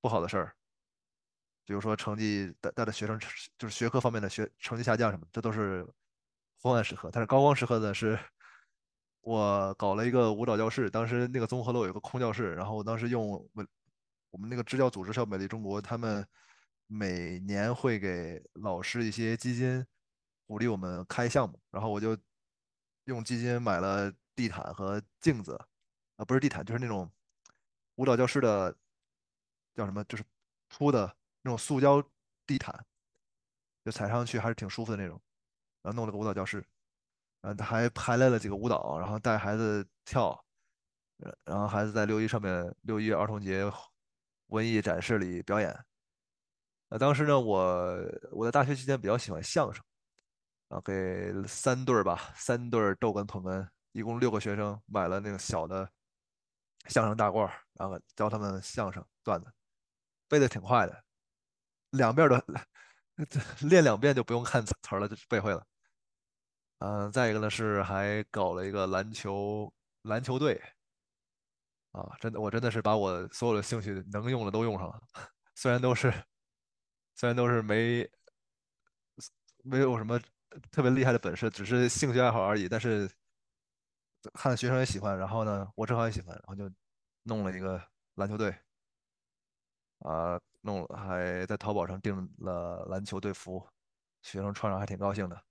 不好的事儿，比如说成绩带带着学生就是学科方面的学成绩下降什么，这都是昏暗时刻。但是高光时刻呢，是我搞了一个舞蹈教室，当时那个综合楼有个空教室，然后我当时用我我们那个支教组织叫美丽中国，他们每年会给老师一些基金，鼓励我们开项目，然后我就用基金买了地毯和镜子，啊，不是地毯，就是那种舞蹈教室的叫什么，就是铺的那种塑胶地毯，就踩上去还是挺舒服的那种。然后弄了个舞蹈教室，然后还排练了几个舞蹈，然后带孩子跳，然后孩子在六一上面六一儿童节文艺展示里表演。呃，当时呢，我我在大学期间比较喜欢相声，然后给三对儿吧，三对儿逗哏捧哏，一共六个学生买了那个小的相声大褂，然后教他们相声段子，背的挺快的，两遍都 练两遍就不用看词儿了，就背会了。嗯，再一个呢是还搞了一个篮球篮球队啊，真的我真的是把我所有的兴趣能用的都用上了，虽然都是虽然都是没没有什么特别厉害的本事，只是兴趣爱好而已，但是看学生也喜欢，然后呢我正好也喜欢，然后就弄了一个篮球队啊，弄了还在淘宝上订了篮球队服，学生穿上还挺高兴的，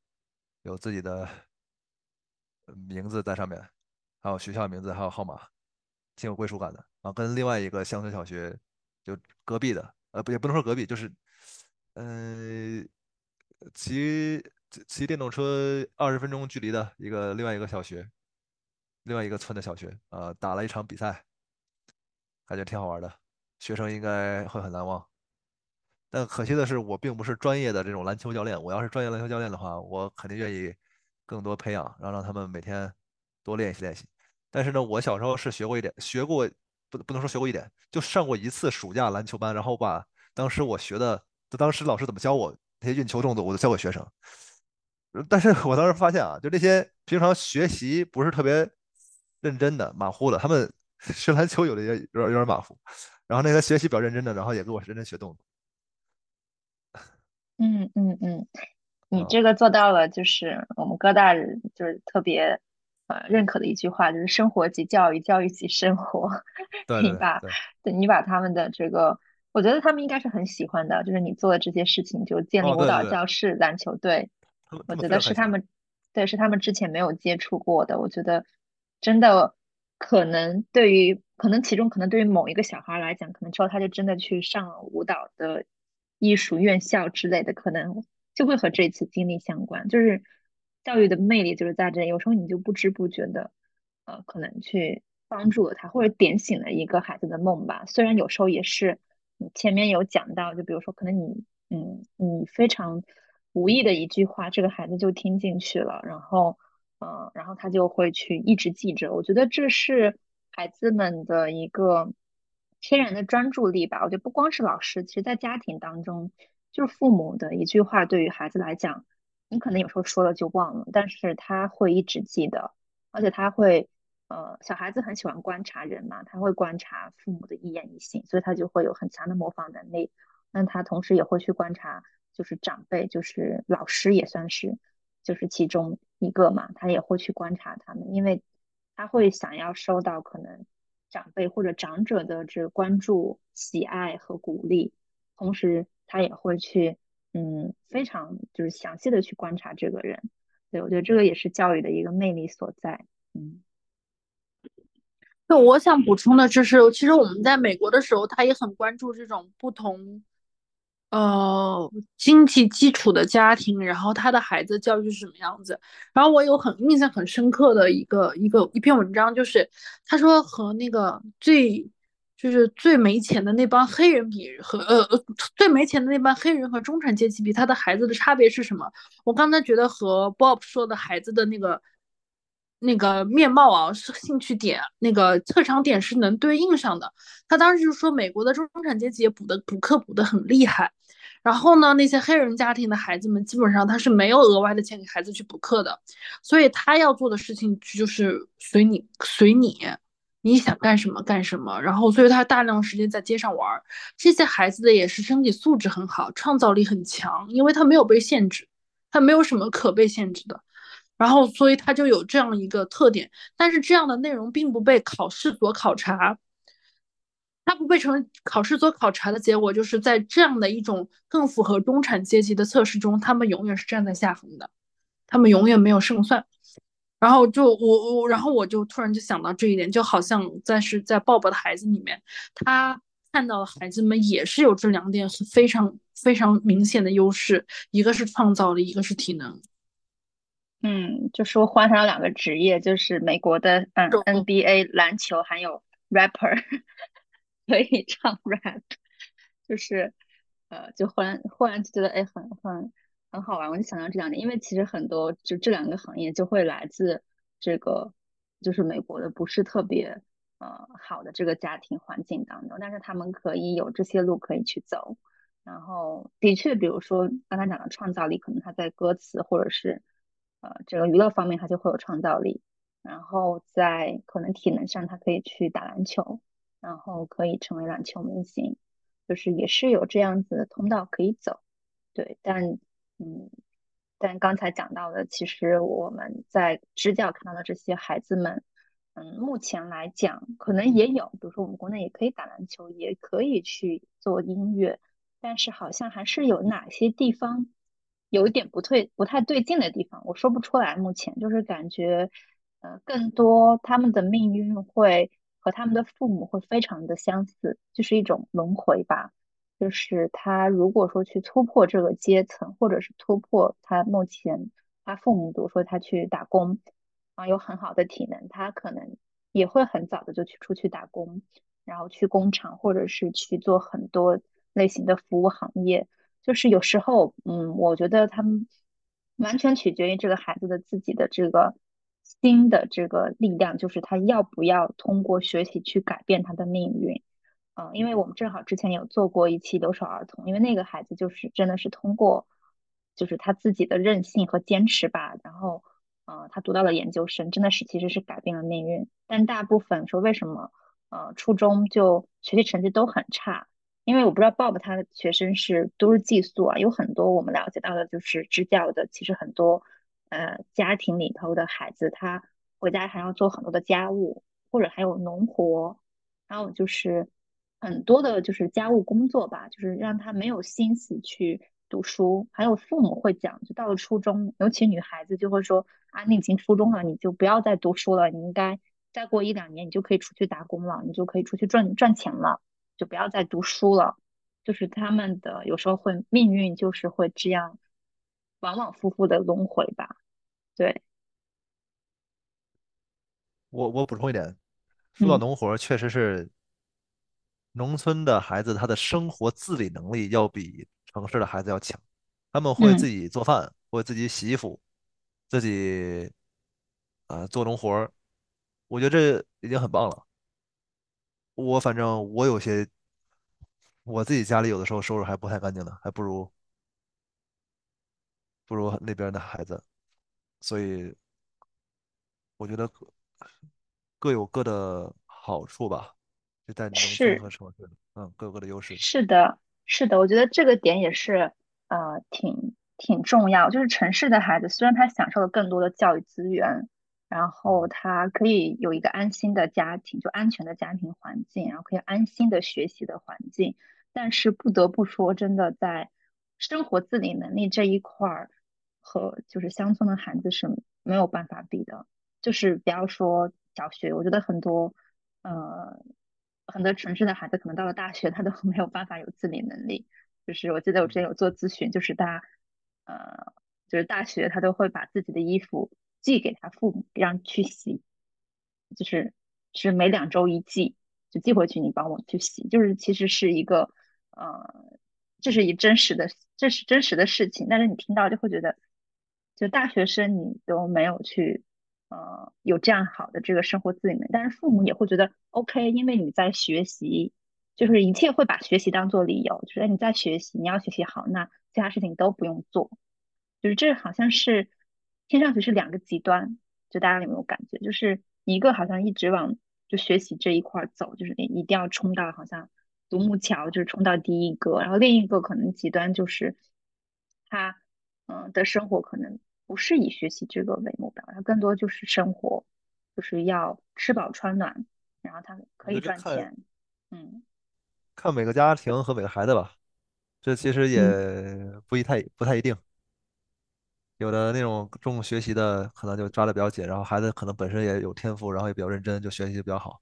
有自己的名字在上面，还有学校名字，还有号码，挺有归属感的。啊，跟另外一个乡村小学就隔壁的，呃，不也不能说隔壁，就是嗯、其骑电动车二十分钟距离的一个另外一个小学，另外一个村的小学，啊，打了一场比赛，感觉挺好玩的，学生应该会很难忘。但可惜的是，我并不是专业的这种篮球教练。我要是专业篮球教练的话，我肯定愿意更多培养，然后让他们每天多练习练习。但是呢，我小时候是学过一点，学过不不能说学过一点，就上过一次暑假篮球班，然后把当时我学的，当时老师怎么教我那些运球动作，我都教给学生。呃但是我当时发现啊，就这些平常学习不是特别认真的，马虎的。他们学篮球有的也有点有点马虎，然后那个学习比较认真的，然后也跟我认真学动作。嗯嗯嗯，你这个做到了，就是我们哥大人就是特别呃认可的一句话，就是生活即教育，教育即生活。对 你把对，你把他们的这个，我觉得他们应该是很喜欢的，就是你做的这些事情，就建立舞蹈教室、篮球队，我觉得是他们，对，是他们之前没有接触过的。我觉得真的可能对于可能其中可能对于某一个小孩来讲，可能之后他就真的去上了舞蹈的。艺术院校之类的，可能就会和这次经历相关。就是教育的魅力就是在这里，有时候你就不知不觉的，呃，可能去帮助了他，或者点醒了一个孩子的梦吧。虽然有时候也是，你前面有讲到，就比如说可能你，嗯，你非常无意的一句话，这个孩子就听进去了，然后，呃，然后他就会去一直记着。我觉得这是孩子们的一个。天然的专注力吧，我觉得不光是老师，其实在家庭当中，就是父母的一句话，对于孩子来讲，你可能有时候说了就忘了，但是他会一直记得，而且他会，呃，小孩子很喜欢观察人嘛，他会观察父母的一言一行，所以他就会有很强的模仿能力。那他同时也会去观察，就是长辈，就是老师也算是，就是其中一个嘛，他也会去观察他们，因为他会想要收到可能。长辈或者长者的这关注、喜爱和鼓励，同时他也会去，嗯，非常就是详细的去观察这个人。对我觉得这个也是教育的一个魅力所在。嗯，就我想补充的就是，其实我们在美国的时候，他也很关注这种不同。呃，经济基础的家庭，然后他的孩子教育是什么样子？然后我有很印象很深刻的一个一个一篇文章，就是他说和那个最就是最没钱的那帮黑人比，和呃最没钱的那帮黑人和中产阶级比，他的孩子的差别是什么？我刚才觉得和 Bob 说的孩子的那个那个面貌啊，是兴趣点，那个特长点是能对应上的。他当时就说，美国的中产阶级也补的补课补的很厉害。然后呢，那些黑人家庭的孩子们基本上他是没有额外的钱给孩子去补课的，所以他要做的事情就是随你随你，你想干什么干什么。然后，所以他大量时间在街上玩。这些孩子的也是身体素质很好，创造力很强，因为他没有被限制，他没有什么可被限制的。然后，所以他就有这样一个特点。但是这样的内容并不被考试所考察。它不被成考试所考察的结果，就是在这样的一种更符合中产阶级的测试中，他们永远是站在下风的，他们永远没有胜算。然后就我我，然后我就突然就想到这一点，就好像在是在鲍勃的孩子里面，他看到的孩子们也是有这两点是非常非常明显的优势，一个是创造力，一个是体能。嗯，就说换上两个职业，就是美国的嗯 NBA 篮球，还有 rapper。可以唱 rap，就是，呃，就忽然忽然就觉得哎，很很很好玩。我就想到这两点，因为其实很多就这两个行业就会来自这个，就是美国的不是特别呃好的这个家庭环境当中，但是他们可以有这些路可以去走。然后的确，比如说刚才讲的创造力，可能他在歌词或者是呃这个娱乐方面，他就会有创造力。然后在可能体能上，他可以去打篮球。然后可以成为篮球明星，就是也是有这样子的通道可以走，对。但嗯，但刚才讲到的，其实我们在支教看到的这些孩子们，嗯，目前来讲可能也有，比如说我们国内也可以打篮球，也可以去做音乐，但是好像还是有哪些地方有一点不对、不太对劲的地方，我说不出来。目前就是感觉，呃，更多他们的命运会。和他们的父母会非常的相似，就是一种轮回吧。就是他如果说去突破这个阶层，或者是突破他目前他父母，比如说他去打工啊，有很好的体能，他可能也会很早的就去出去打工，然后去工厂，或者是去做很多类型的服务行业。就是有时候，嗯，我觉得他们完全取决于这个孩子的自己的这个。新的这个力量就是他要不要通过学习去改变他的命运，嗯，因为我们正好之前有做过一期留守儿童，因为那个孩子就是真的是通过，就是他自己的韧性和坚持吧，然后呃，他读到了研究生，真的是其实是改变了命运。但大部分说为什么呃初中就学习成绩都很差？因为我不知道 Bob 他的学生是都是寄宿啊，有很多我们了解到的就是支教的，其实很多呃家庭里头的孩子他回家还要做很多的家务，或者还有农活，还有就是很多的就是家务工作吧，就是让他没有心思去读书。还有父母会讲，就到了初中，尤其女孩子就会说啊，你已经初中了，你就不要再读书了，你应该再过一两年，你就可以出去打工了，你就可以出去赚赚钱了。就不要再读书了，就是他们的有时候会命运就是会这样，往往复复的轮回吧。对，我我补充一点，说到农活，确实是农村的孩子他的生活自理能力要比城市的孩子要强，他们会自己做饭，会自己洗衣服，自己啊做农活儿，我觉得这已经很棒了。我反正我有些，我自己家里有的时候收拾还不太干净呢，还不如不如那边的孩子，所以我觉得各各有各的好处吧，就在农村和城市，嗯，各有各的优势。是的，是的，我觉得这个点也是呃挺挺重要，就是城市的孩子虽然他享受了更多的教育资源。然后他可以有一个安心的家庭，就安全的家庭环境，然后可以安心的学习的环境。但是不得不说，真的在生活自理能力这一块儿，和就是乡村的孩子是没有办法比的。就是不要说小学，我觉得很多呃很多城市的孩子可能到了大学，他都 没有办法有自理能力。就是我记得我之前有做咨询，就是大呃就是大学他都会把自己的衣服。寄给他父母，让去洗，就是是每两周一寄，就寄回去，你帮我去洗，就是其实是一个，呃，这是一真实的，这是真实的事情。但是你听到就会觉得，就大学生你都没有去，呃，有这样好的这个生活自理能力，但是父母也会觉得 OK，因为你在学习，就是一切会把学习当做理由，就是你在学习，你要学习好，那其他事情都不用做，就是这好像是。听上去是两个极端，就大家有没有感觉？就是一个好像一直往就学习这一块走，就是你一定要冲到好像独木桥，就是冲到第一个。然后另一个可能极端就是他嗯的生活可能不是以学习这个为目标，他更多就是生活，就是要吃饱穿暖，然后他可以赚钱。嗯，看每个家庭和每个孩子吧，这其实也不一太不太一定。有的那种重学习的，可能就抓的比较紧，然后孩子可能本身也有天赋，然后也比较认真，就学习比较好。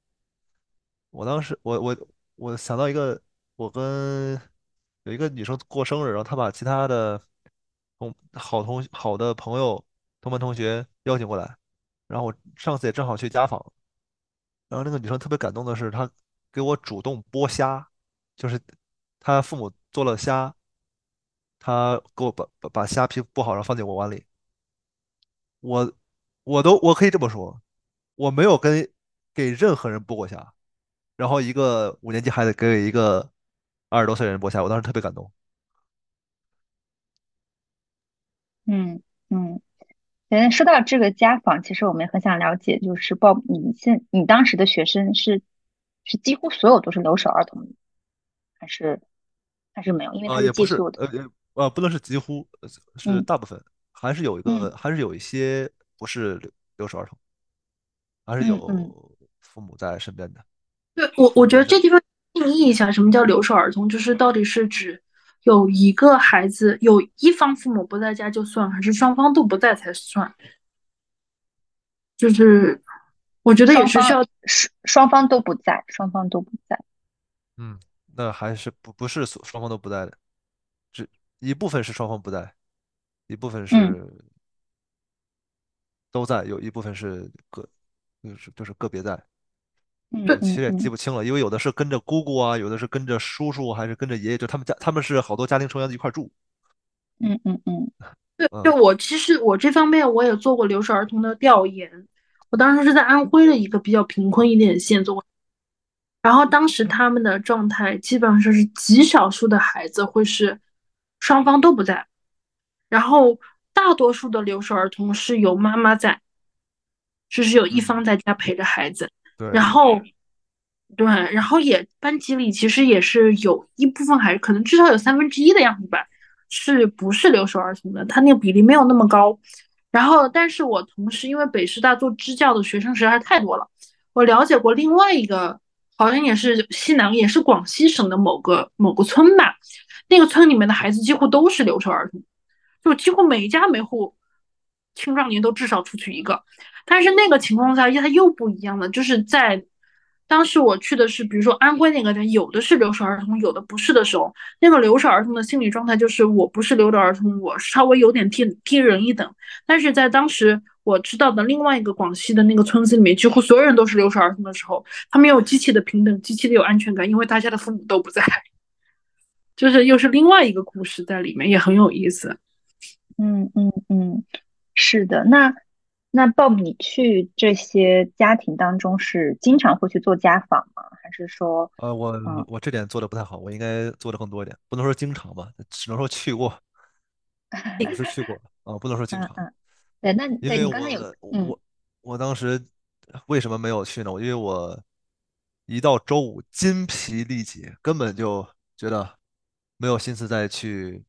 我当时，我我我想到一个，我跟有一个女生过生日，然后她把其他的同好同好的朋友、同班同学邀请过来，然后我上次也正好去家访，然后那个女生特别感动的是，她给我主动剥虾，就是她父母做了虾。他给我把把把虾皮剥好，然后放进我碗里。我我都我可以这么说，我没有跟给任何人剥过虾。然后一个五年级孩子给一个二十多岁人剥虾，我当时特别感动。嗯嗯，嗯，说到这个家访，其实我们也很想了解，就是报你现你当时的学生是是几乎所有都是留守儿童，还是还是没有？因为他是寄宿的。呃，不能是几乎，是大部分，还是有一个，还是有一些不是留留守儿童，还是有父母在身边的。对我，我觉得这地方定义一下，什么叫留守儿童，就是到底是指有一个孩子，有一方父母不在家就算，还是双方都不在才算？就是我觉得也是需要双双方都不在，双方都不在。嗯，那还是不不是双方都不在的。一部分是双方不在，一部分是都在，有一部分是个就是就是个别在。嗯，其实也记不清了，因为有的是跟着姑姑啊，有的是跟着叔叔，还是跟着爷爷，就他们家他们是好多家庭成员一块住。嗯嗯嗯，对，就我其实我这方面我也做过留守儿童的调研，我当时是在安徽的一个比较贫困一点的县做过，然后当时他们的状态基本上是极少数的孩子会是。双方都不在，然后大多数的留守儿童是有妈妈在，就是有一方在家陪着孩子，对，然后。对，然后也班级里其实也是有一部分，还是可能至少有三分之一的样子吧，是不是留守儿童的？他那个比例没有那么高。然后，但是我同时因为北师大做支教的学生实在是太多了，我了解过另外一个，好像也是西南，也是广西省的某个某个村吧，那个村里面的孩子几乎都是留守儿童，就几乎每家每户青壮年都至少出去一个。但是那个情况下，它又不一样了，就是在。当时我去的是，比如说安徽那个人，有的是留守儿童，有的不是的时候，那个留守儿童的心理状态就是，我不是留守儿童，我稍微有点低低人一等。但是在当时我知道的另外一个广西的那个村子里面，几乎所有人都是留守儿童的时候，他们有极其的平等，极其的有安全感，因为大家的父母都不在，就是又是另外一个故事在里面，也很有意思。嗯嗯嗯，是的，那。那 Bob，你去这些家庭当中是经常会去做家访吗？还是说，呃，我我这点做的不太好，我应该做的更多一点，不能说经常吧，只能说去过，也是去过啊，不能说 经常。嗯，对，那因为我我我当时为什么没有去呢？我因为我一到周五筋疲力竭，根本就觉得没有心思再去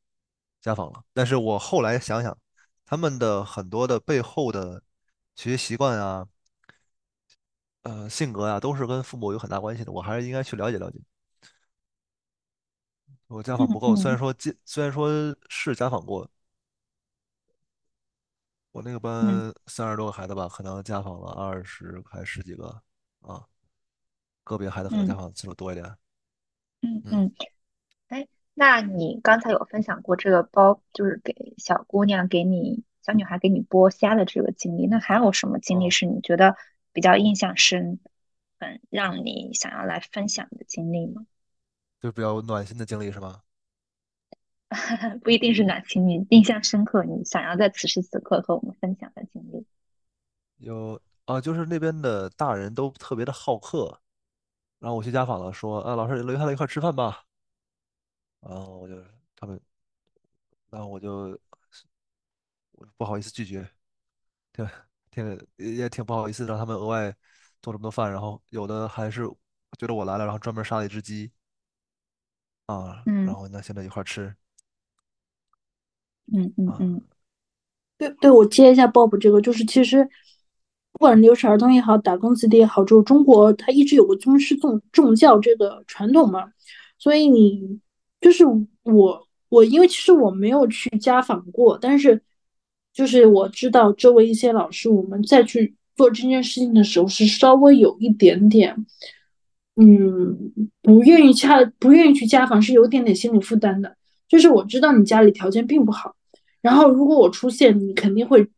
家访了。但是我后来想想，他们的很多的背后的。学习习惯啊，呃，性格啊，都是跟父母有很大关系的。我还是应该去了解了解。我家访不够，虽然说进，虽然说是家访过，我那个班三十多个孩子吧，可能家访了二十还十几个啊，个别孩子可能家访次数多一点。嗯嗯，哎，那你刚才有分享过这个包，就是给小姑娘给你。小女孩给你剥虾的这个经历，那还有什么经历是你觉得比较印象深，很让你想要来分享的经历吗？就比较暖心的经历是吗？不一定是暖心，你印象深刻，你想要在此时此刻和我们分享的经历。有啊，就是那边的大人都特别的好客，然后我去家访了，说啊，老师留下来一块吃饭吧，然后我就他们，然后我就。不好意思拒绝，对，挺也挺不好意思让他们额外做这么多饭，然后有的还是觉得我来了，然后专门杀了一只鸡，啊，然后那现在一块吃，嗯嗯嗯，对对，我接一下 Bob 这个，就是其实不管留守儿童也好，打工子弟也好，就是中国它一直有个尊师重重教这个传统嘛，所以你就是我我因为其实我没有去家访过，但是。就是我知道周围一些老师，我们再去做这件事情的时候，是稍微有一点点，嗯，不愿意家不愿意去家访，是有点点心理负担的。就是我知道你家里条件并不好，然后如果我出现，你肯定会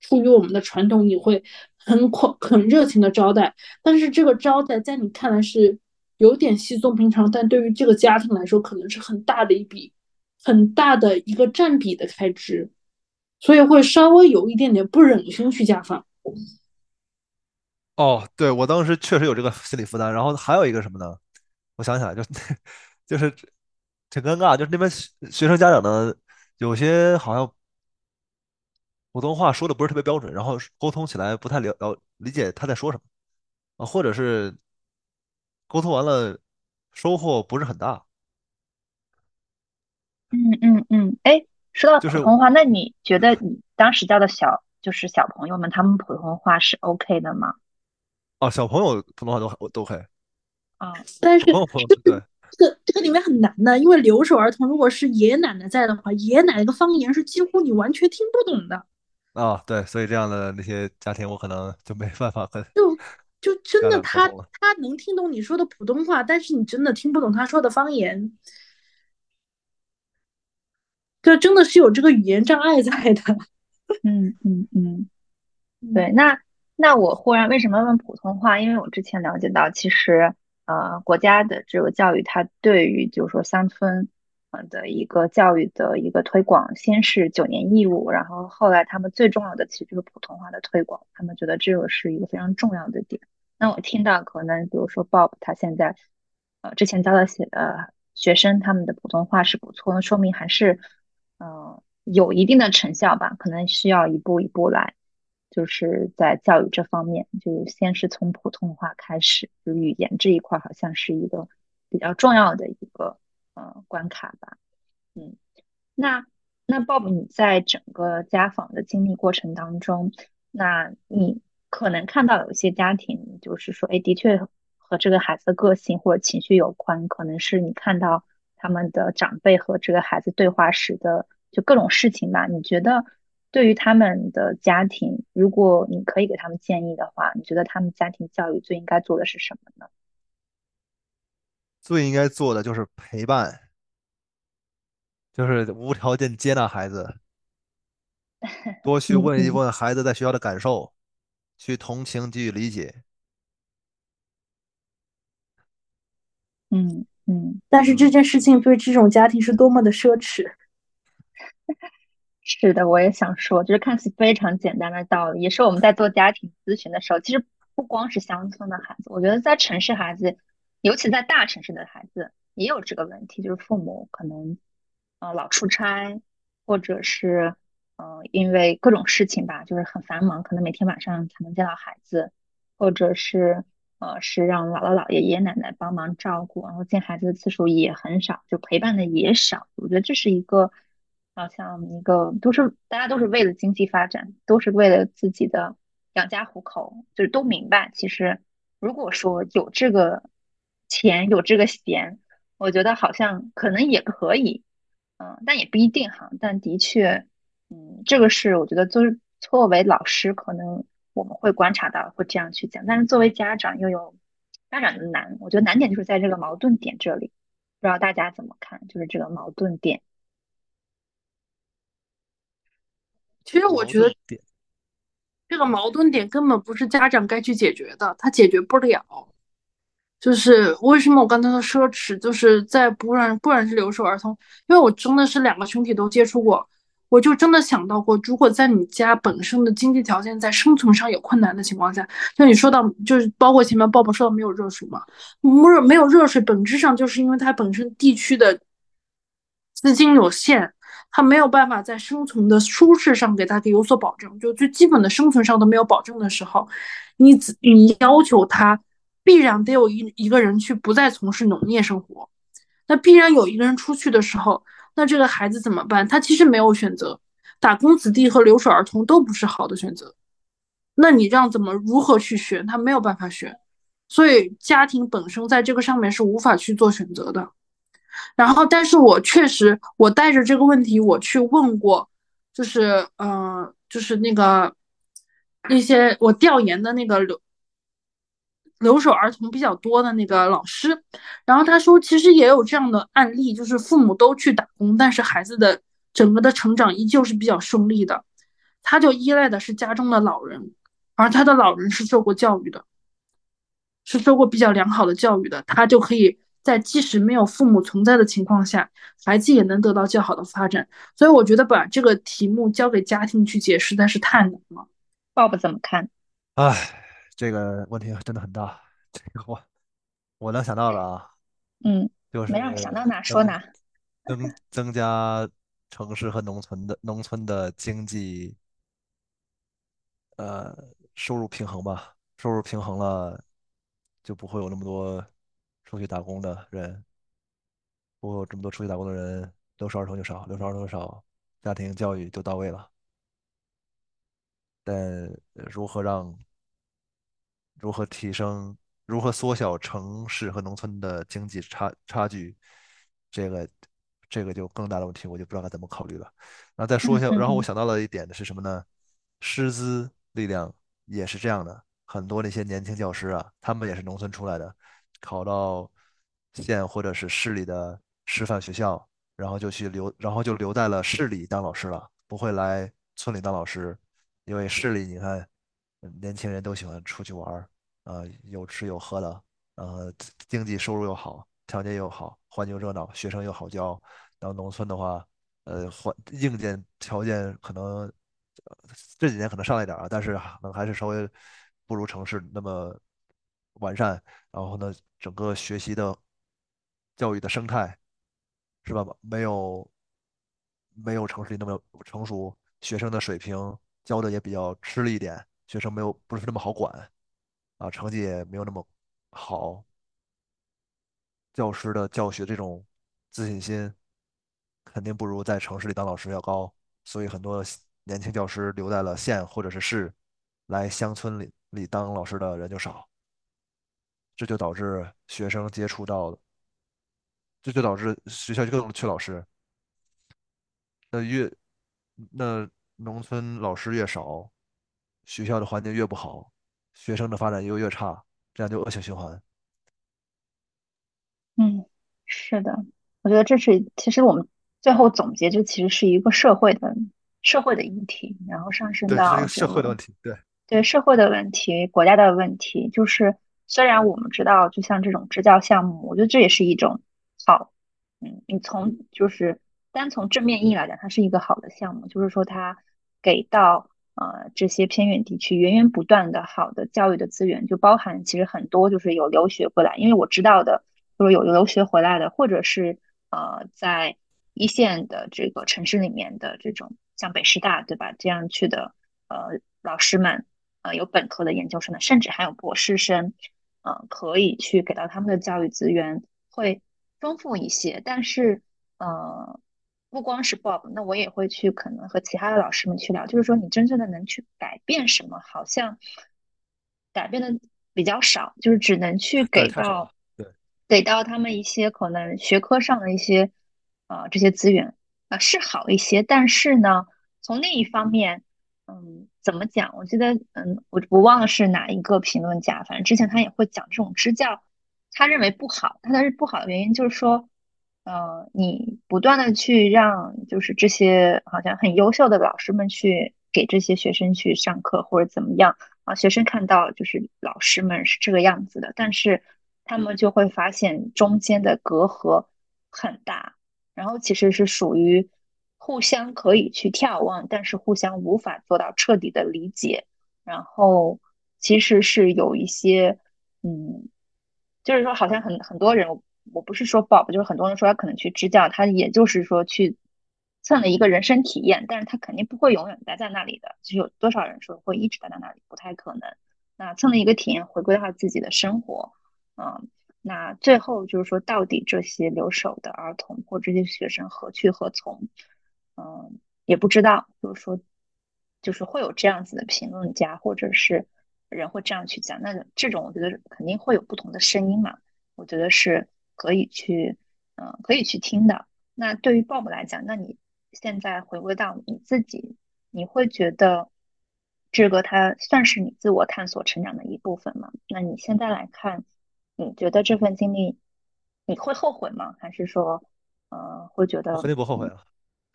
出于我们的传统，你会很很很热情的招待。但是这个招待在你看来是有点稀松平常，但对于这个家庭来说，可能是很大的一笔很大的一个占比的开支。所以会稍微有一点点不忍心去家访。哦，对我当时确实有这个心理负担。然后还有一个什么呢？我想起来，就 就是挺尴尬，就是那边学生家长呢，有些好像普通话说的不是特别标准，然后沟通起来不太了了理解他在说什么啊，或者是沟通完了收获不是很大。嗯嗯嗯，哎。说到普通话，那你觉得你当时教的小就是小朋友们，他们普通话是 OK 的吗？哦，小朋友普通话都我都可以。啊，但是这个对这个这个里面很难的，因为留守儿童如果是爷爷奶奶在的话，爷爷奶奶的方言是几乎你完全听不懂的。啊，对，所以这样的那些家庭，我可能就没办法和就就真的他他能听懂你说的普通话，但是你真的听不懂他说的方言。就真的是有这个语言障碍在的，嗯嗯嗯，对，那那我忽然为什么问普通话？因为我之前了解到，其实呃，国家的这个教育，它对于就是说乡村呃的一个教育的一个推广，先是九年义务，然后后来他们最重要的其实就是普通话的推广，他们觉得这个是一个非常重要的点。那我听到可能比如说 Bob 他现在呃之前教的些呃学生他们的普通话是不错，那说明还是。嗯，有一定的成效吧，可能需要一步一步来，就是在教育这方面，就先是从普通话开始，就语言这一块好像是一个比较重要的一个呃关卡吧。嗯，那那 Bob，你在整个家访的经历过程当中，那你可能看到有一些家庭，就是说，哎，的确和这个孩子的个性或者情绪有关，可能是你看到他们的长辈和这个孩子对话时的就各种事情吧。你觉得对于他们的家庭，如果你可以给他们建议的话，你觉得他们家庭教育最应该做的是什么呢？最应该做的就是陪伴。就是无条件接纳孩子，多去问一问孩子在学校的感受，去同情给予理解。嗯嗯，但是这件事情对这种家庭是多么的奢侈。是的，我也想说，就是看似非常简单的道理，也是我们在做家庭咨询的时候，其实不光是乡村的孩子，我觉得在城市孩子，尤其在大城市的孩子，也有这个问题，就是父母可能。呃，老出差，或者是，呃，因为各种事情吧，就是很繁忙，可能每天晚上才能见到孩子，或者是，呃，是让姥姥姥爷爷爷奶奶帮忙照顾，然后见孩子的次数也很少，就陪伴的也少。我觉得这是一个，好像一个都是大家都是为了经济发展，都是为了自己的养家糊口，就是都明白，其实如果说有这个钱，有这个闲，我觉得好像可能也可以。嗯，但也不一定哈。但的确，嗯，这个是我觉得，作作为老师，可能我们会观察到，会这样去讲。但是作为家长，又有家长的难。我觉得难点就是在这个矛盾点这里，不知道大家怎么看？就是这个矛盾点。其实我觉得，这个矛盾点根本不是家长该去解决的，他解决不了。就是为什么我刚才说奢侈，就是在不然不然是留守儿童，因为我真的是两个群体都接触过，我就真的想到过，如果在你家本身的经济条件在生存上有困难的情况下，像你说到，就是包括前面鲍勃说到没有热水嘛，没有没有热水，本质上就是因为它本身地区的资金有限，它没有办法在生存的舒适上给它给有所保证，就最基本的生存上都没有保证的时候，你你要求他。必然得有一一个人去不再从事农业生活，那必然有一个人出去的时候，那这个孩子怎么办？他其实没有选择，打工子弟和留守儿童都不是好的选择。那你让怎么如何去选？他没有办法选，所以家庭本身在这个上面是无法去做选择的。然后，但是我确实，我带着这个问题我去问过，就是嗯，就是那个那些我调研的那个留。留守儿童比较多的那个老师，然后他说，其实也有这样的案例，就是父母都去打工，但是孩子的整个的成长依旧是比较顺利的。他就依赖的是家中的老人，而他的老人是受过教育的，是受过比较良好的教育的，他就可以在即使没有父母存在的情况下，孩子也能得到较好的发展。所以我觉得把这个题目交给家庭去解实在是太难了。爸爸怎么看？唉。这个问题真的很大，这个我我能想到的啊，嗯，就是没让想到哪说哪，增增加城市和农村的农村的经济，呃，收入平衡吧，收入平衡了，就不会有那么多出去打工的人，不会有这么多出去打工的人，留守儿童就少，留守儿童少，家庭教育就到位了。但如何让？如何提升？如何缩小城市和农村的经济差差距？这个，这个就更大的问题，我就不知道该怎么考虑了。然后再说一下，然后我想到了一点的是什么呢？师资力量也是这样的，很多那些年轻教师啊，他们也是农村出来的，考到县或者是市里的师范学校，然后就去留，然后就留在了市里当老师了，不会来村里当老师，因为市里你看。年轻人都喜欢出去玩儿，啊，有吃有喝的，呃，经济收入又好，条件又好，环境热闹，学生又好教。然后农村的话，呃，环硬件条件可能这几年可能上来点儿啊，但是可能还是稍微不如城市那么完善。然后呢，整个学习的教育的生态是吧？没有没有城市里那么成熟，学生的水平教的也比较吃力一点，学生没有不是那么好管啊，成绩也没有那么好，教师的教学这种自信心肯定不如在城市里当老师要高，所以很多年轻教师留在了县或者是市，来乡村里里当老师的人就少，这就导致学生接触到的，这就导致学校就更缺老师。那越那农村老师越少，学校的环境越不好，学生的发展又越差，这样就恶性循环。嗯，是的，我觉得这是其实我们最后总结，就其实是一个社会的社会的议题，然后上升对，这是一到个社会的问题。对，对社会的问题、国家的问题。就是虽然我们知道，就像这种支教项目，我觉得这也是一种好，嗯，你从就是单从正面意义来讲，它是一个好的项目，就是说它给到呃这些偏远地区源源不断的好的教育的资源，就包含其实很多就是有留学过来，因为我知道的。就是有留学回来的，或者是呃在一线的这个城市里面的这种像北师大对吧？这样去的呃老师们，呃有本科的、研究生的，甚至还有博士生，呃可以去给到他们的教育资源会丰富一些。但是呃不光是 Bob，那我也会去可能和其他的老师们去聊，就是说你真正的能去改变什么，好像改变的比较少，就是只能去，给到。对，给到他们一些可能学科上的一些呃这些资源啊、是好一些，但是呢，从另一方面，嗯，怎么讲？我记得嗯，我我忘了是哪一个评论家，反正之前他也会讲这种支教，他认为不好，他的不好的原因就是说，呃，你不断的去让就是这些好像很优秀的老师们去给这些学生去上课或者怎么样啊，学生看到就是老师们是这个样子的，但是。他们就会发现中间的隔阂很大，然后其实是属于互相可以去眺望，但是互相无法做到彻底的理解。然后其实是有一些，嗯，就是说好像很很多人，我不是说 Bob，就是很多人说他可能去支教，他也就是说去蹭了一个人生体验，但是他肯定不会永远待在那里的。就有多少人说会一直待在那里，不太可能。那蹭了一个体验，回归到自己的生活。嗯，那最后就是说，到底这些留守的儿童或这些学生何去何从？嗯，也不知道。就是说，就是会有这样子的评论家，或者是人会这样去讲。那这种我觉得肯定会有不同的声音嘛。我觉得是可以去，嗯，可以去听的。那对于 Bob 来讲，那你现在回归到你自己，你会觉得这个它算是你自我探索成长的一部分吗？那你现在来看？你觉得这份经历你会后悔吗？还是说，呃，会觉得肯定不后悔了。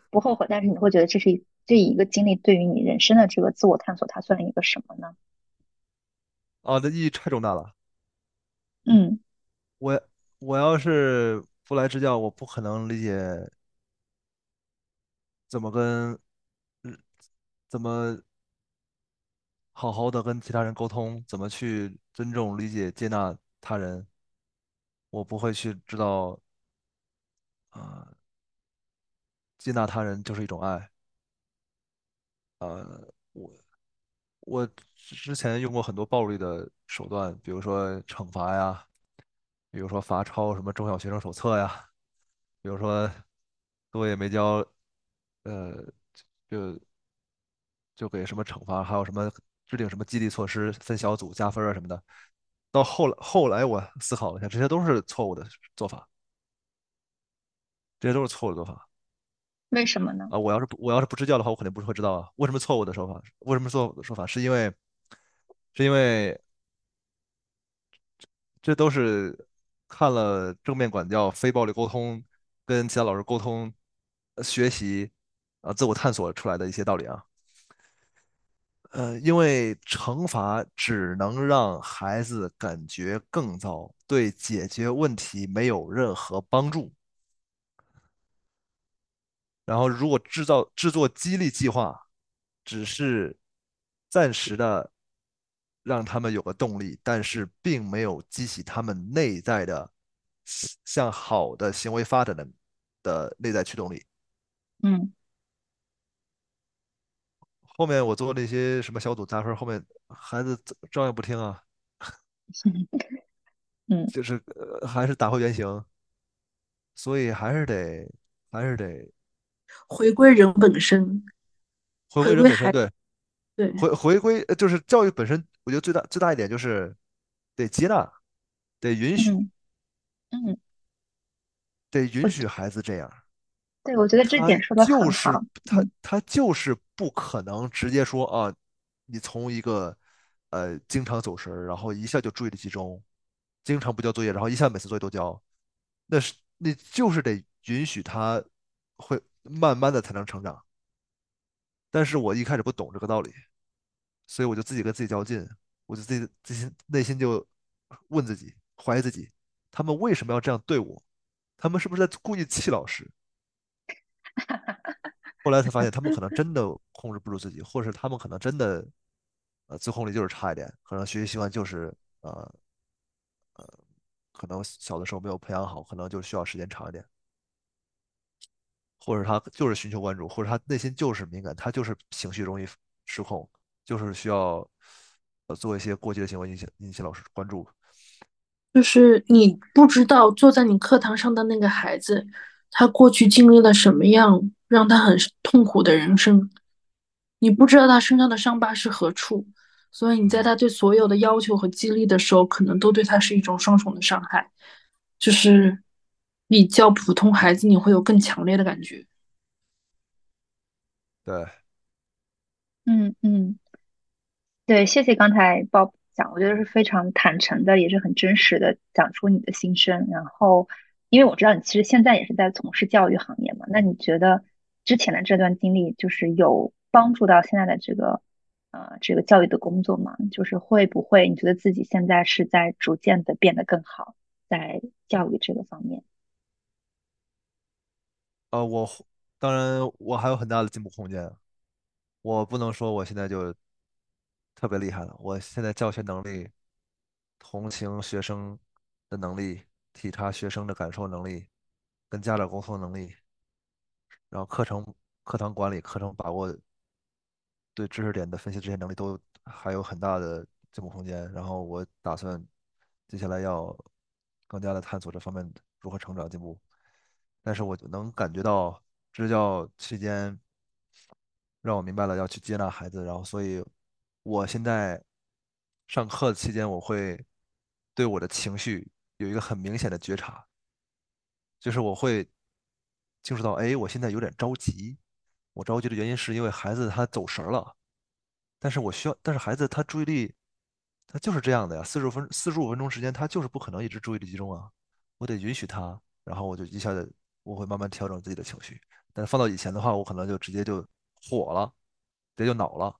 不后悔？但是你会觉得这是这一个经历对于你人生的这个自我探索，它算一个什么呢？啊，这意义太重大了。嗯我我要是不来支教，我不可能理解怎么跟嗯怎么好好的跟其他人沟通，怎么去尊重、理解、接纳他人。我不会去知道，啊、接纳他人就是一种爱。呃，我我之前用过很多暴力的手段，比如说惩罚呀，比如说罚抄什么中小学生手册呀，比如说作业没交，呃，就就给什么惩罚，还有什么制定什么激励措施，分小组加分啊什么的。到后来后来我思考了一下，这些都是错误的做法，这些都是错误的做法。为什么呢？啊，我要是不我要是不支教的话，我肯定不是会知道啊。为什么错误的说法？为什么错误的说法？是因为是因为这都是看了正面管教、非暴力沟通、跟其他老师沟通、学习啊、自我探索出来的一些道理啊。呃，因为惩罚只能让孩子感觉更糟，对解决问题没有任何帮助。然后，如果制造制作激励计划，只是暂时的让他们有个动力，但是并没有激起他们内在的向好的行为发展的的内在驱动力。嗯。后面我做那些什么小组加分，后面孩子照照样不听啊，嗯。就是呃还是打回原形，所以还是得还是得回归人本身，回归人本身，对，对，回回归呃就是教育本身，我觉得最大最大一点就是得接纳，得允许，嗯嗯，得允许孩子这样。对我觉得这点说的就是很好。他嗯他就是不可能直接说啊，你从一个呃经常走神儿，然后一下就注意力集中，经常不交作业，然后一下每次作业都交，那是你就是得允许他会慢慢的才能成长。但是我一开始不懂这个道理，所以我就自己跟自己较劲，我就自己自己内心就问自己，怀疑自己，他们为什么要这样对我？他们是不是在故意气老师？后来才发现，他们可能真的控制不住自己，或者是他们可能真的，呃，自控力就是差一点，可能学习习惯就是呃呃，可能小的时候没有培养好，可能就需要时间长一点，或者他就是寻求关注，或者他内心就是敏感，他就是情绪容易失控，就是需要呃做一些过激的行为引起引起老师关注。就是你不知道坐在你课堂上的那个孩子，他过去经历了什么样让他很痛苦的人生，你不知道他身上的伤疤是何处，所以你在，他对所有的要求和激励的时候，可能都对他是一种双重的伤害，就是比较普通孩子，你会有更强烈的感觉。对，嗯嗯。对，谢谢刚才 Bob 讲，我觉得是非常坦诚的，也是很真实的讲出你的心声。然后，因为我知道你其实现在也是在从事教育行业嘛，那你觉得之前的这段经历就是有帮助到现在的这个呃这个教育的工作吗？就是会不会你觉得自己现在是在逐渐的变得更好，在教育这个方面？呃，我当然我还有很大的进步空间，我不能说我现在就特别厉害了，我现在教学能力、同情学生的能力、体察学生的感受能力、跟家长沟通能力，然后课程、课堂管理、课程把握、对知识点的分析这些能力都还有很大的进步空间。然后我打算接下来要更加的探索这方面如何成长进步。但是我就能感觉到支教期间让我明白了要去接纳孩子，然后所以我现在上课期间我会对我的情绪有一个很明显的觉察，就是我会清楚到，哎，我现在有点着急，我着急的原因是因为孩子他走神儿了，但是我需要，但是孩子他注意力他就是这样的呀，四十分四十五分钟时间他就是不可能一直注意力集中啊，我得允许他，然后我就一下子我会慢慢调整自己的情绪，但是放到以前的话，我可能就直接就火了，直接就恼了，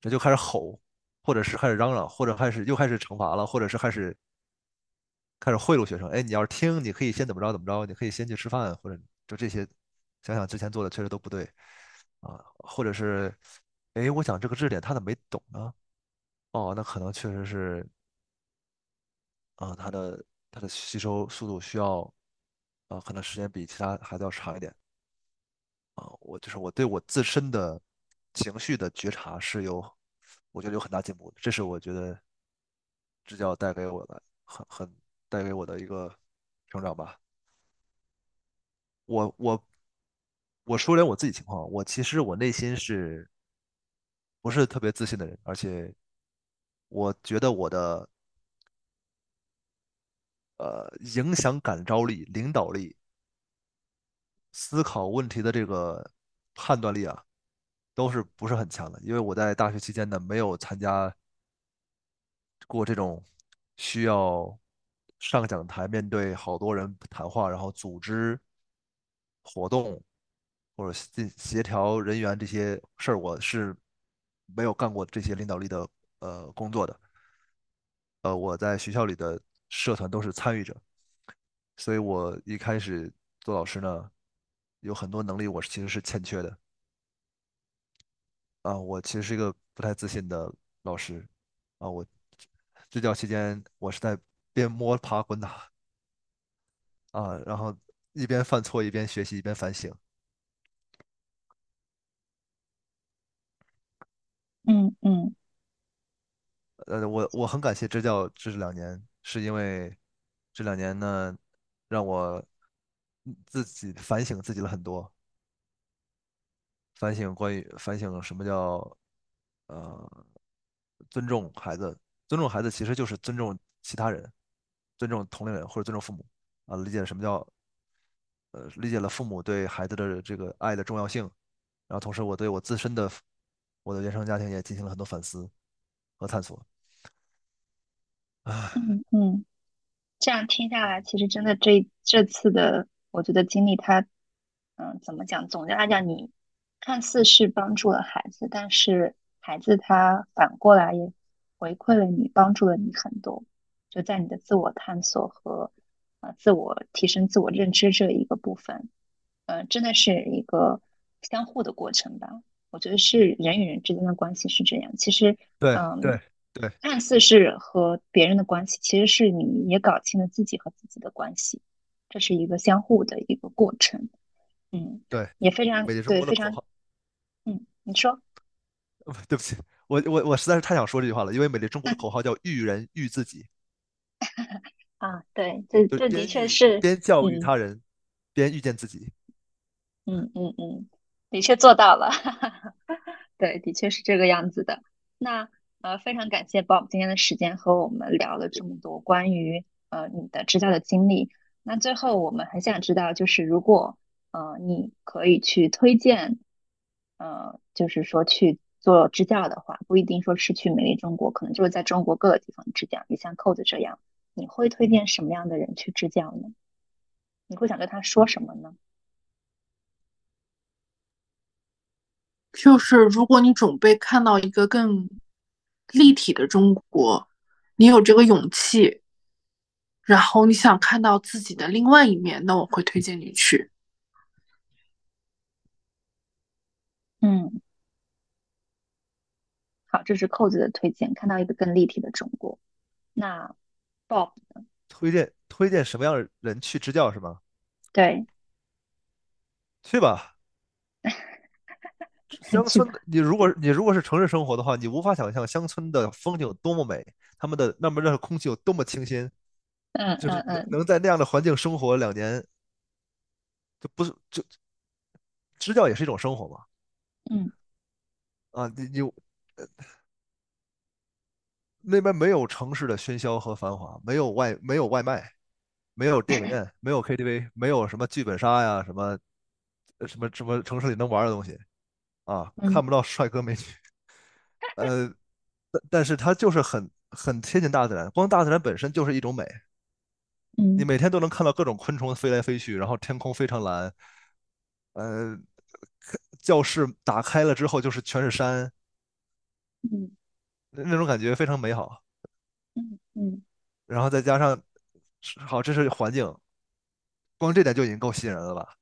这就开始吼，或者是开始嚷嚷，或者开始又开始惩罚了，或者是开始开始贿赂学生，哎，你要是听，你可以先怎么着怎么着，你可以先去吃饭，或者就这些，想想之前做的确实都不对啊，或者是，哎，我讲这个知识点他怎么没懂呢？哦，那可能确实是啊，他的他的吸收速度需要啊，可能时间比其他孩子要长一点啊。我就是我对我自身的情绪的觉察是有，我觉得有很大进步，这是我觉得支教带给我的很很带给我的一个成长吧。我我我说点我自己情况，我其实我内心是不是特别自信的人，而且我觉得我的呃影响感召力、领导力、思考问题的这个判断力啊，都是不是很强的。因为我在大学期间呢，没有参加过这种需要上讲台面对好多人谈话，然后组织活动或者协协调人员这些事儿，我是没有干过这些领导力的呃工作的。呃，我在学校里的社团都是参与者，所以我一开始做老师呢，有很多能力我其实是欠缺的啊。我其实是一个不太自信的老师啊。我支教期间，我是在边摸爬滚打啊，然后一边犯错一边学习一边反省嗯嗯呃，我我很感谢支教这两年，是因为这两年呢，让我自己反省自己了很多，反省关于反省什么叫呃尊重孩子，尊重孩子其实就是尊重其他人，尊重同龄人或者尊重父母。啊，理解什么叫呃理解了父母对孩子的这个爱的重要性，然后同时我对我自身的我的原生家庭也进行了很多反思和探索。啊，嗯嗯。这样听下来，其实真的这这次的，我觉得经历它，嗯，怎么讲？总的来讲，你看似是帮助了孩子，但是孩子他反过来也回馈了你，帮助了你很多。就在你的自我探索和呃自我提升、自我认知这一个部分，呃，真的是一个相互的过程吧。我觉得是人与人之间的关系是这样。其实，对嗯。对对对。看似是和别人的关系，其实是你也搞清了自己和自己的关系，这是一个相互的一个过程。嗯，对，也非常对，非常国的口号，嗯，你说，对不起，我我我实在是太想说这句话了，因为美丽中国的口号叫“育人育自己 ”，啊，对，这这的确是，边教育嗯他人，边遇见自己。嗯嗯嗯，的确做到了，对，的确是这个样子的。那呃，非常感谢 Bob 今天的时间和我们聊了这么多关于呃你的支教的经历。那最后我们很想知道，就是如果呃你可以去推荐，呃，就是说去做支教的话，不一定说是去美丽中国，可能就是在中国各个地方支教。你像扣子这样，你会推荐什么样的人去支教呢？你会想对他说什么呢？就是如果你准备看到一个更立体的中国，你有这个勇气，然后你想看到自己的另外一面，那我会推荐你去。嗯。好，这是扣子的推荐，看到一个更立体的中国。那 Bob 呢？推荐推荐什么样的人去支教是吗？对，去吧，乡。村的你如果你如果是城市生活的话，你无法想象乡村的风景有多么美，他们的那么热的空气有多么清新，嗯就是能在那样的环境生活两年，就不是就支教也是一种生活嘛。嗯啊，你你那边没有城市的喧嚣和繁华，没有外没有外卖，没有电影院，没有 KTV，没有什么剧本杀呀，什么呃什么什么城市里能玩的东西啊，嗯。看不到帅哥美女，呃，但但是它就是很很贴近大自然，光大自然本身就是一种美，你嗯。每天都能看到各种昆虫飞来飞去，然后天空非常蓝，呃，教室打开了之后就是全是山，嗯。那那种感觉非常美好。嗯嗯。然后再加上，好，这是环境，光这点就已经够吸引人了吧？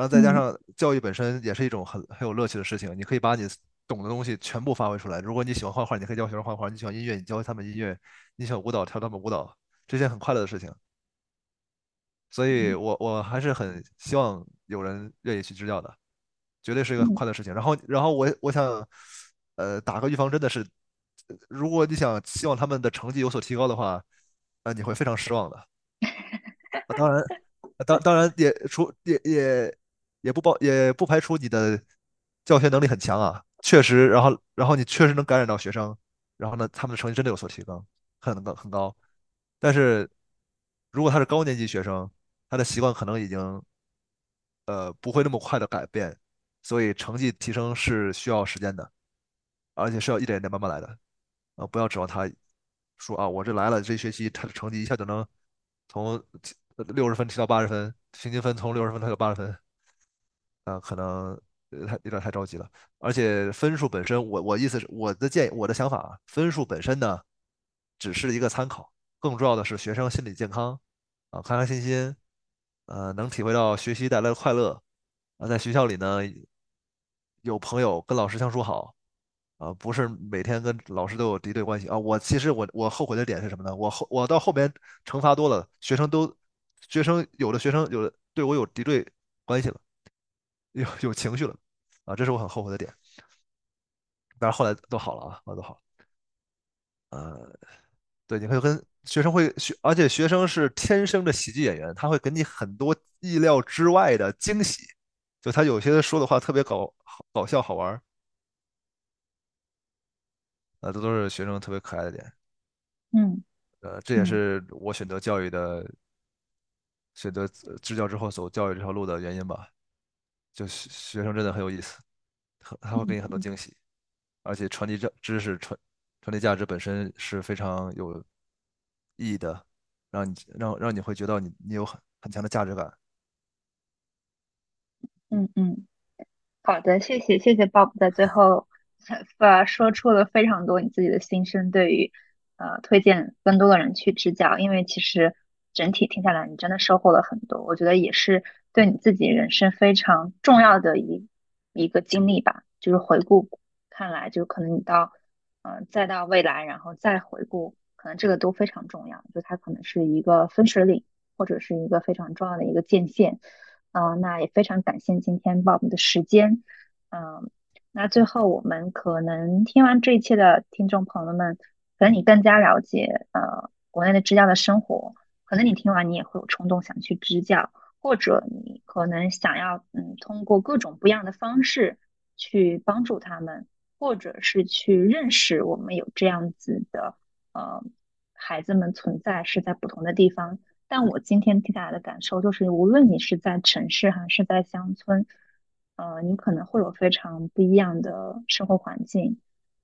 然后再加嗯上教育本身也是一种很很有乐趣的事情，你可以把你懂的东西全部发挥出来。如果你喜欢画画，你可以教学生画画；你喜欢音乐，你教他们音乐；你喜欢舞蹈，跳他们舞蹈，这件很快乐的事情。所以嗯我我还是很希望有人愿意去支教的，绝对是一个很嗯快乐的事情。然后然后我我想，呃，打个预防针的是，如果你想希望他们的成绩有所提高的话，呃、你会非常失望的。啊，当然，啊当当然也除也也也不包也不排除你的教学能力很强啊，确实，然后然后你确实能感染到学生，然后呢，他们的成绩真的有所提高，很高很高。但是如果他是高年级学生，他的习惯可能已经呃不会那么快的改变，所以成绩提升是需要时间的，而且是要一点一点慢慢来的。啊，不要指望他说啊，我这来了这学期他的成绩一下就能从六十分提到八十分，平均分从六十分提到八十分，啊，可能太有点太着急了。而且分数本身，我我意思是我的建议，我的想法啊，分数本身呢只是一个参考，更重要的是学生心理健康啊，开开心心，呃，能体会到学习带来的快乐啊，在学校里呢有朋友，跟老师相处好。啊，不是每天跟老师都有敌对关系啊。我其实我我后悔的点是什么呢？我后我到后面惩罚多了，学生都学生有的学生有的对我有敌对关系了，有有情绪了啊，这是我很后悔的点。但是后来都好了啊，后来都好了。呃，对，你会跟学生会学，而且学生是天生的喜剧演员，他会给你很多意料之外的惊喜，就他有些说的话特别搞好搞笑好玩儿，啊，这都是学生特别可爱的点。嗯呃，这也嗯是我选择教育的，选择呃支教之后走教育这条路的原因吧。就学学生真的很有意思，很他会给你很多嗯惊喜，而且传递这知识传传递价值本身是非常有意义的，让你让让你会觉得你你有很很强的价值感。嗯嗯。好的，谢谢谢谢 Bob 在最后呃说出了非常多你自己的心声，对于呃推荐更多的人去支教，因为其实整体听下来你真的收获了很多，我觉得也是对你自己人生非常重要的一一个经历吧，就是回顾看来，就可能你到呃再到未来，然后再回顾，可能这个都非常重要，就它可能是一个分水岭，或者是一个非常重要的一个界限。嗯、那也非常感谢今天 Bob 的时间。嗯，那最后我们可能听完这一切的听众朋友们，可能你更加了解呃国内的支教的生活，可能你听完你也会有冲动想去支教，或者你可能想要嗯通过各种不一样的方式去帮助他们，或者是去认识我们有这样子的呃孩子们存在是在不同的地方。但我今天给大家的感受就是，无论你是在城市还是在乡村，呃，你可能会有非常不一样的生活环境，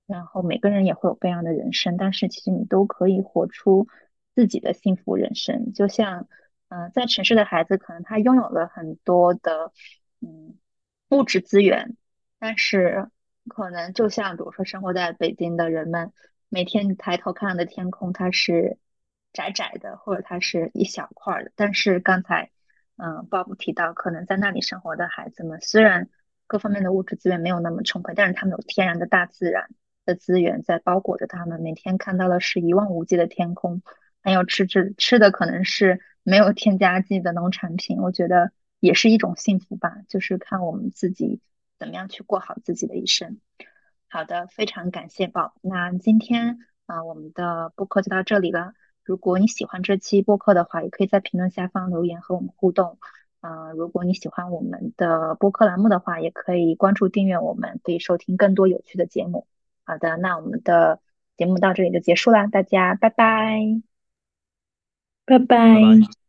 然后每个人也会有不一样的人生，但是其实你都可以活出自己的幸福人生。就像，呃，在城市的孩子，可能他拥有了很多的，嗯，物质资源，但是可能就像比如说生活在北京的人们，每天抬头看到的天空，它是窄窄的，或者它是一小块的，但是刚才。嗯，Bob 提到，可能在那里生活的孩子们，虽然各方面的物质资源没有那么充沛，但是他们有天然的大自然的资源在包裹着他们，每天看到的是一望无际的天空，还有吃吃吃的可能是没有添加剂的农产品，我觉得也是一种幸福吧，就是看我们自己怎么样去过好自己的一生。好的，非常感谢宝。那今天啊、我们的播客就到这里了。如果你喜欢这期播客的话，也可以在评论下方留言和我们互动。呃，如果你喜欢我们的播客栏目的话，也可以关注订阅我们，可以收听更多有趣的节目。好的，那我们的节目到这里就结束啦，大家拜拜。拜拜。拜拜。